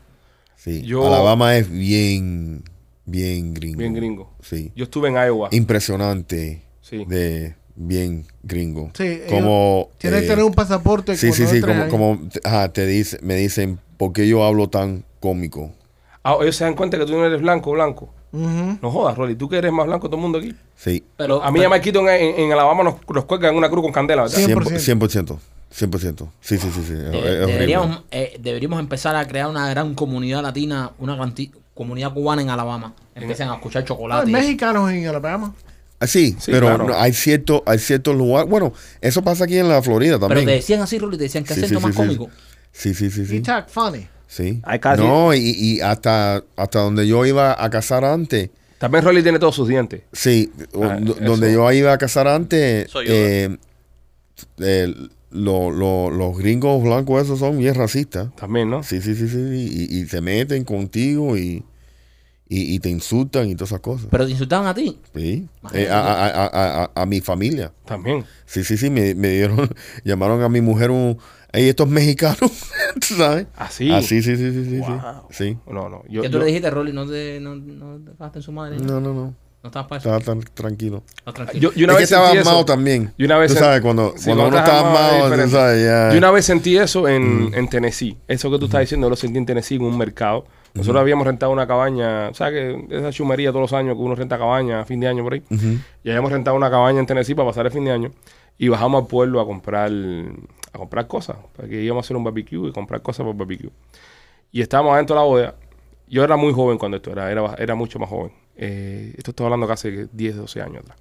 Sí. Yo- Alabama es bien, bien gringo. Bien gringo. Sí. Yo estuve en Iowa. Impresionante. Sí. De bien gringo. Sí, Como. Tienes eh, que tener un pasaporte. Sí, sí, cuando sí. entres Como, ahí. como ajá, te dice, me dicen, ¿por qué yo hablo tan cómico? Ah, ellos se dan cuenta que tú no eres blanco, blanco. No jodas, Rolly. Tú que eres más blanco que todo el mundo aquí. Sí. Pero, A mí ya Marquito en, en, en Alabama nos, nos cuelgan en una cruz con candela, ¿verdad? 100%. 100%. 100%. Sí, sí, sí. sí. De- deberíamos, eh, deberíamos empezar a crear una gran comunidad latina, una canti- comunidad cubana en Alabama. Empiecen a escuchar chocolate. y eso. mexicanos en Alabama. Ah, sí, Sí, pero claro. no, hay cierto, hay ciertos lugares. Bueno, eso pasa aquí en la Florida Pero también. te decían así, Rolly, te decían que Sí, acento sí, más cómico. Sí, sí, sí, sí. funny. Sí. Hay casi- No, y, y hasta, hasta donde yo iba a casar antes. También Rolly tiene todos sus dientes. Sí, Ah, eso. donde yo iba a casar antes, Soy yo, eh, eh, lo- lo- los gringos blancos esos son bien racistas. También, ¿no? Sí, sí, sí, sí. Y, y se meten contigo y, y, y te insultan y todas esas cosas. Pero te insultaban a ti. Sí. Eh, a, a- a- a- a- a mi familia. También. Sí, sí, sí, me, me dieron, llamaron a mi mujer un, "Ey, estos mexicanos, ¿tú sabes? Así. Así, sí, sí, sí, sí, Wow. sí. Sí. No, no. Yo, ¿Qué tú yo- le dijiste, Rolly? No te, no, no te en su madre. No, No, no, no. estabas para eso. Estaba tan tranquilo. No, tranquilo. yo- yo una es que vez estaba sentí eso. armado también. Y una vez tú en- sabes, cuando, Sí, cuando uno está diferente. sabes, ya. Yo una vez sentí eso en, Mm. en Tennessee. Eso que tú estás diciendo, yo lo sentí en Tennessee en un mercado. Nosotros habíamos rentado una cabaña, ¿sabes? Que esa chumería todos los años que uno renta cabaña a fin de año por ahí. Y habíamos rentado una cabaña en Tennessee para pasar el fin de año. Y bajamos al pueblo a comprar a comprar cosas. Porque íbamos a hacer un barbecue y comprar cosas para el barbecue. Y estábamos adentro de la bodega. Yo era muy joven cuando esto era, era, era mucho más joven. Eh, esto estoy hablando casi 10, 12 años atrás.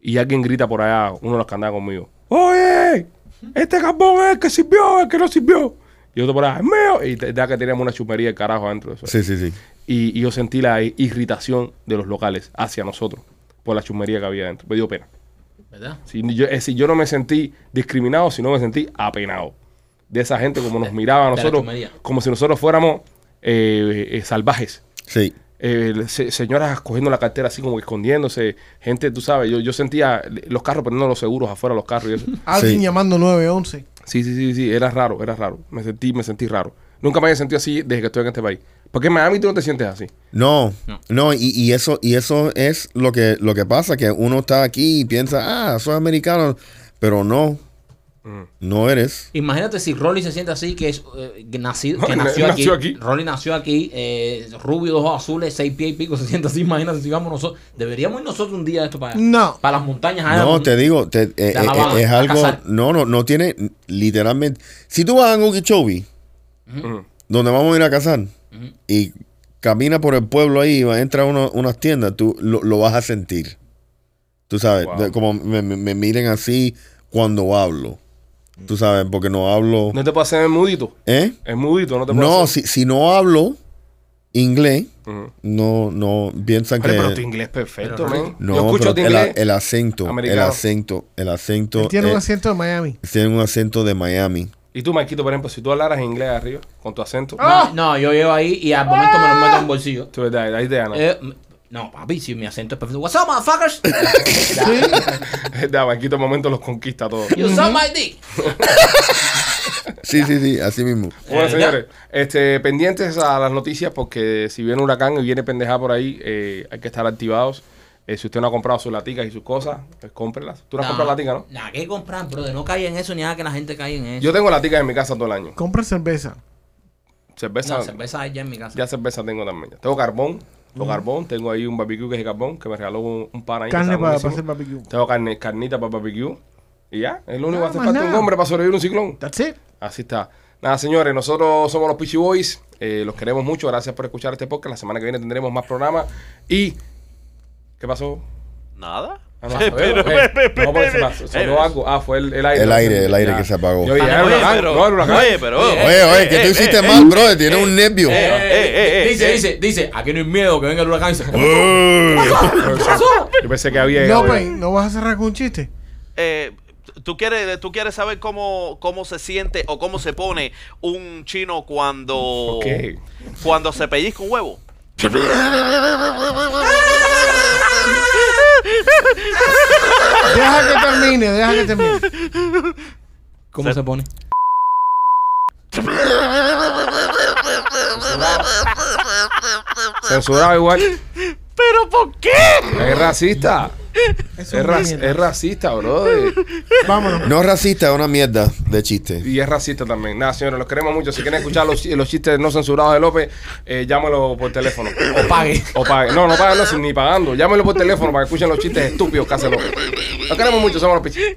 Y alguien grita por allá, uno de los que andaba conmigo. ¡Oye! Este carbón es el que sirvió, el que no sirvió. Y por allá, ¡es mío! Y te- da que teníamos una chumería de carajo adentro de eso. Sí, sí, sí. Y, y yo sentí la irritación de los locales hacia nosotros por la chumería que había adentro. Me dio pena. ¿Verdad? Si yo, es decir, yo no me sentí discriminado, sino me sentí apenado. De esa gente como nos miraba a nosotros, como si nosotros fuéramos eh, eh, salvajes. Sí. Eh, se- señoras cogiendo la cartera así como escondiéndose. Gente, tú sabes, yo, yo sentía los carros poniendo los seguros afuera los carros y eso. Alguien Sí. llamando 911. Sí, sí, sí, sí, era raro, era raro. Me sentí, me sentí raro. Nunca me había sentido así desde que estoy en este país. Porque en Miami tú no te sientes así. No, No. no, y, y eso, y eso es lo que, lo que pasa, que uno está aquí y piensa, ah, soy americano, pero no. No eres. Imagínate si Rolly se siente así, que es eh, que nacido, que No, nació, nació aquí. aquí. Rolly nació aquí, eh, rubio, de ojos azules, seis pies y pico, se siente así. Imagínate si vamos nosotros. Deberíamos ir nosotros un día de esto para. No. Para las montañas. allá. No, te digo, te- eh, eh, es algo, no, no, no tiene, literalmente, si tú vas a Okeechobee, Mm. donde vamos a ir a cazar, y camina por el pueblo ahí, va a entrar a uno- unas tiendas, tú lo, lo vas a sentir. Tú sabes, Wow. de- como me, me- me miren así cuando hablo. Tú sabes, porque no hablo. No te puedo hacer el mudito. ¿Eh? El mudito, no te puedo No, hacer. si, si no hablo inglés, no, no piensan Vale, que. pero tu inglés es perfecto, Pero, man. no, Yo escucho tu pero el, inglés. el acento, el acento, el acento. Él tiene eh, un asiento de Miami. tiene un acento de Miami. Y tú, Marquito, por ejemplo, si tú hablaras inglés arriba, con tu acento, Ah. No, no, yo llevo ahí y al momento me lo meto en el bolsillo. tú ves, ahí te gana. Eh, no, papi, si mi acento es perfecto. What's up, motherfuckers? Da, Marquito, en momento los conquista todos. You saw my dick. Sí, sí, sí, así mismo. Bueno, Eh, señores, este, pendientes a las noticias porque si viene un huracán y viene pendejada por ahí, eh, hay que estar activados. Eh, si usted no ha comprado sus laticas y sus cosas, pues cómprelas. Tú no has comprado laticas, ¿no? Nada que comprar, brother. No cae en eso ni nada que la gente caiga en eso. Yo tengo laticas en mi casa todo el año. Compra cerveza. Cerveza. no, cerveza hay ya en mi casa. Ya cerveza tengo también. Tengo carbón. Tengo carbón. Tengo ahí un barbecue que es de carbón que me regaló un, un pan ahí. que Carne está para, buenísimo. hacer barbecue. Tengo carne, carnita para barbecue. Y ya, es lo único que hace más falta un nada. hombre para sobrevivir un ciclón. That's it. Así está. Nada, señores, nosotros somos los Peachy Boys. Eh, los queremos mucho. Gracias por escuchar este podcast. La semana que viene tendremos más programas. Y. ¿Qué pasó? Nada. Ah, no, Pero, eh, pero, eh, pero, no, porque se pero, pasó- sonó eh, algo. Ah, fue el, el aire. El aire, el aire Ya. que se apagó. Yo, ya, Oye, el huracán, pero- no, el huracán. oye, pero- Oye, oye, que tú eh, hiciste eh, mal, bro. Tienes un nervio. Eh, eh, eh, eh, dice, eh. dice, dice, aquí no hay miedo que venga el huracán y se. Yo pensé que había. López, ¿no vas a cerrar con un chiste? eh, ¿tú, quieres, ¿Tú quieres saber cómo, cómo se siente o cómo se pone un chino cuando, cuando se pellizca un huevo? Deja que termine, deja que termine. ¿Cómo se pone? Censurado igual. ¿Pero por qué? Es racista. Eso Es, es ra- mierda. es racista, brother. Vámonos. No es racista, es una mierda de chiste. Y es racista también. Nada, señores, los queremos mucho. Si quieren escuchar los, los chistes no censurados de López, eh, llámelo por teléfono. O pague. O pague. No, no paguen no, sin ni pagando. Llámelo por teléfono para que escuchen los chistes estúpidos que hace López. Los queremos mucho, somos los pichis.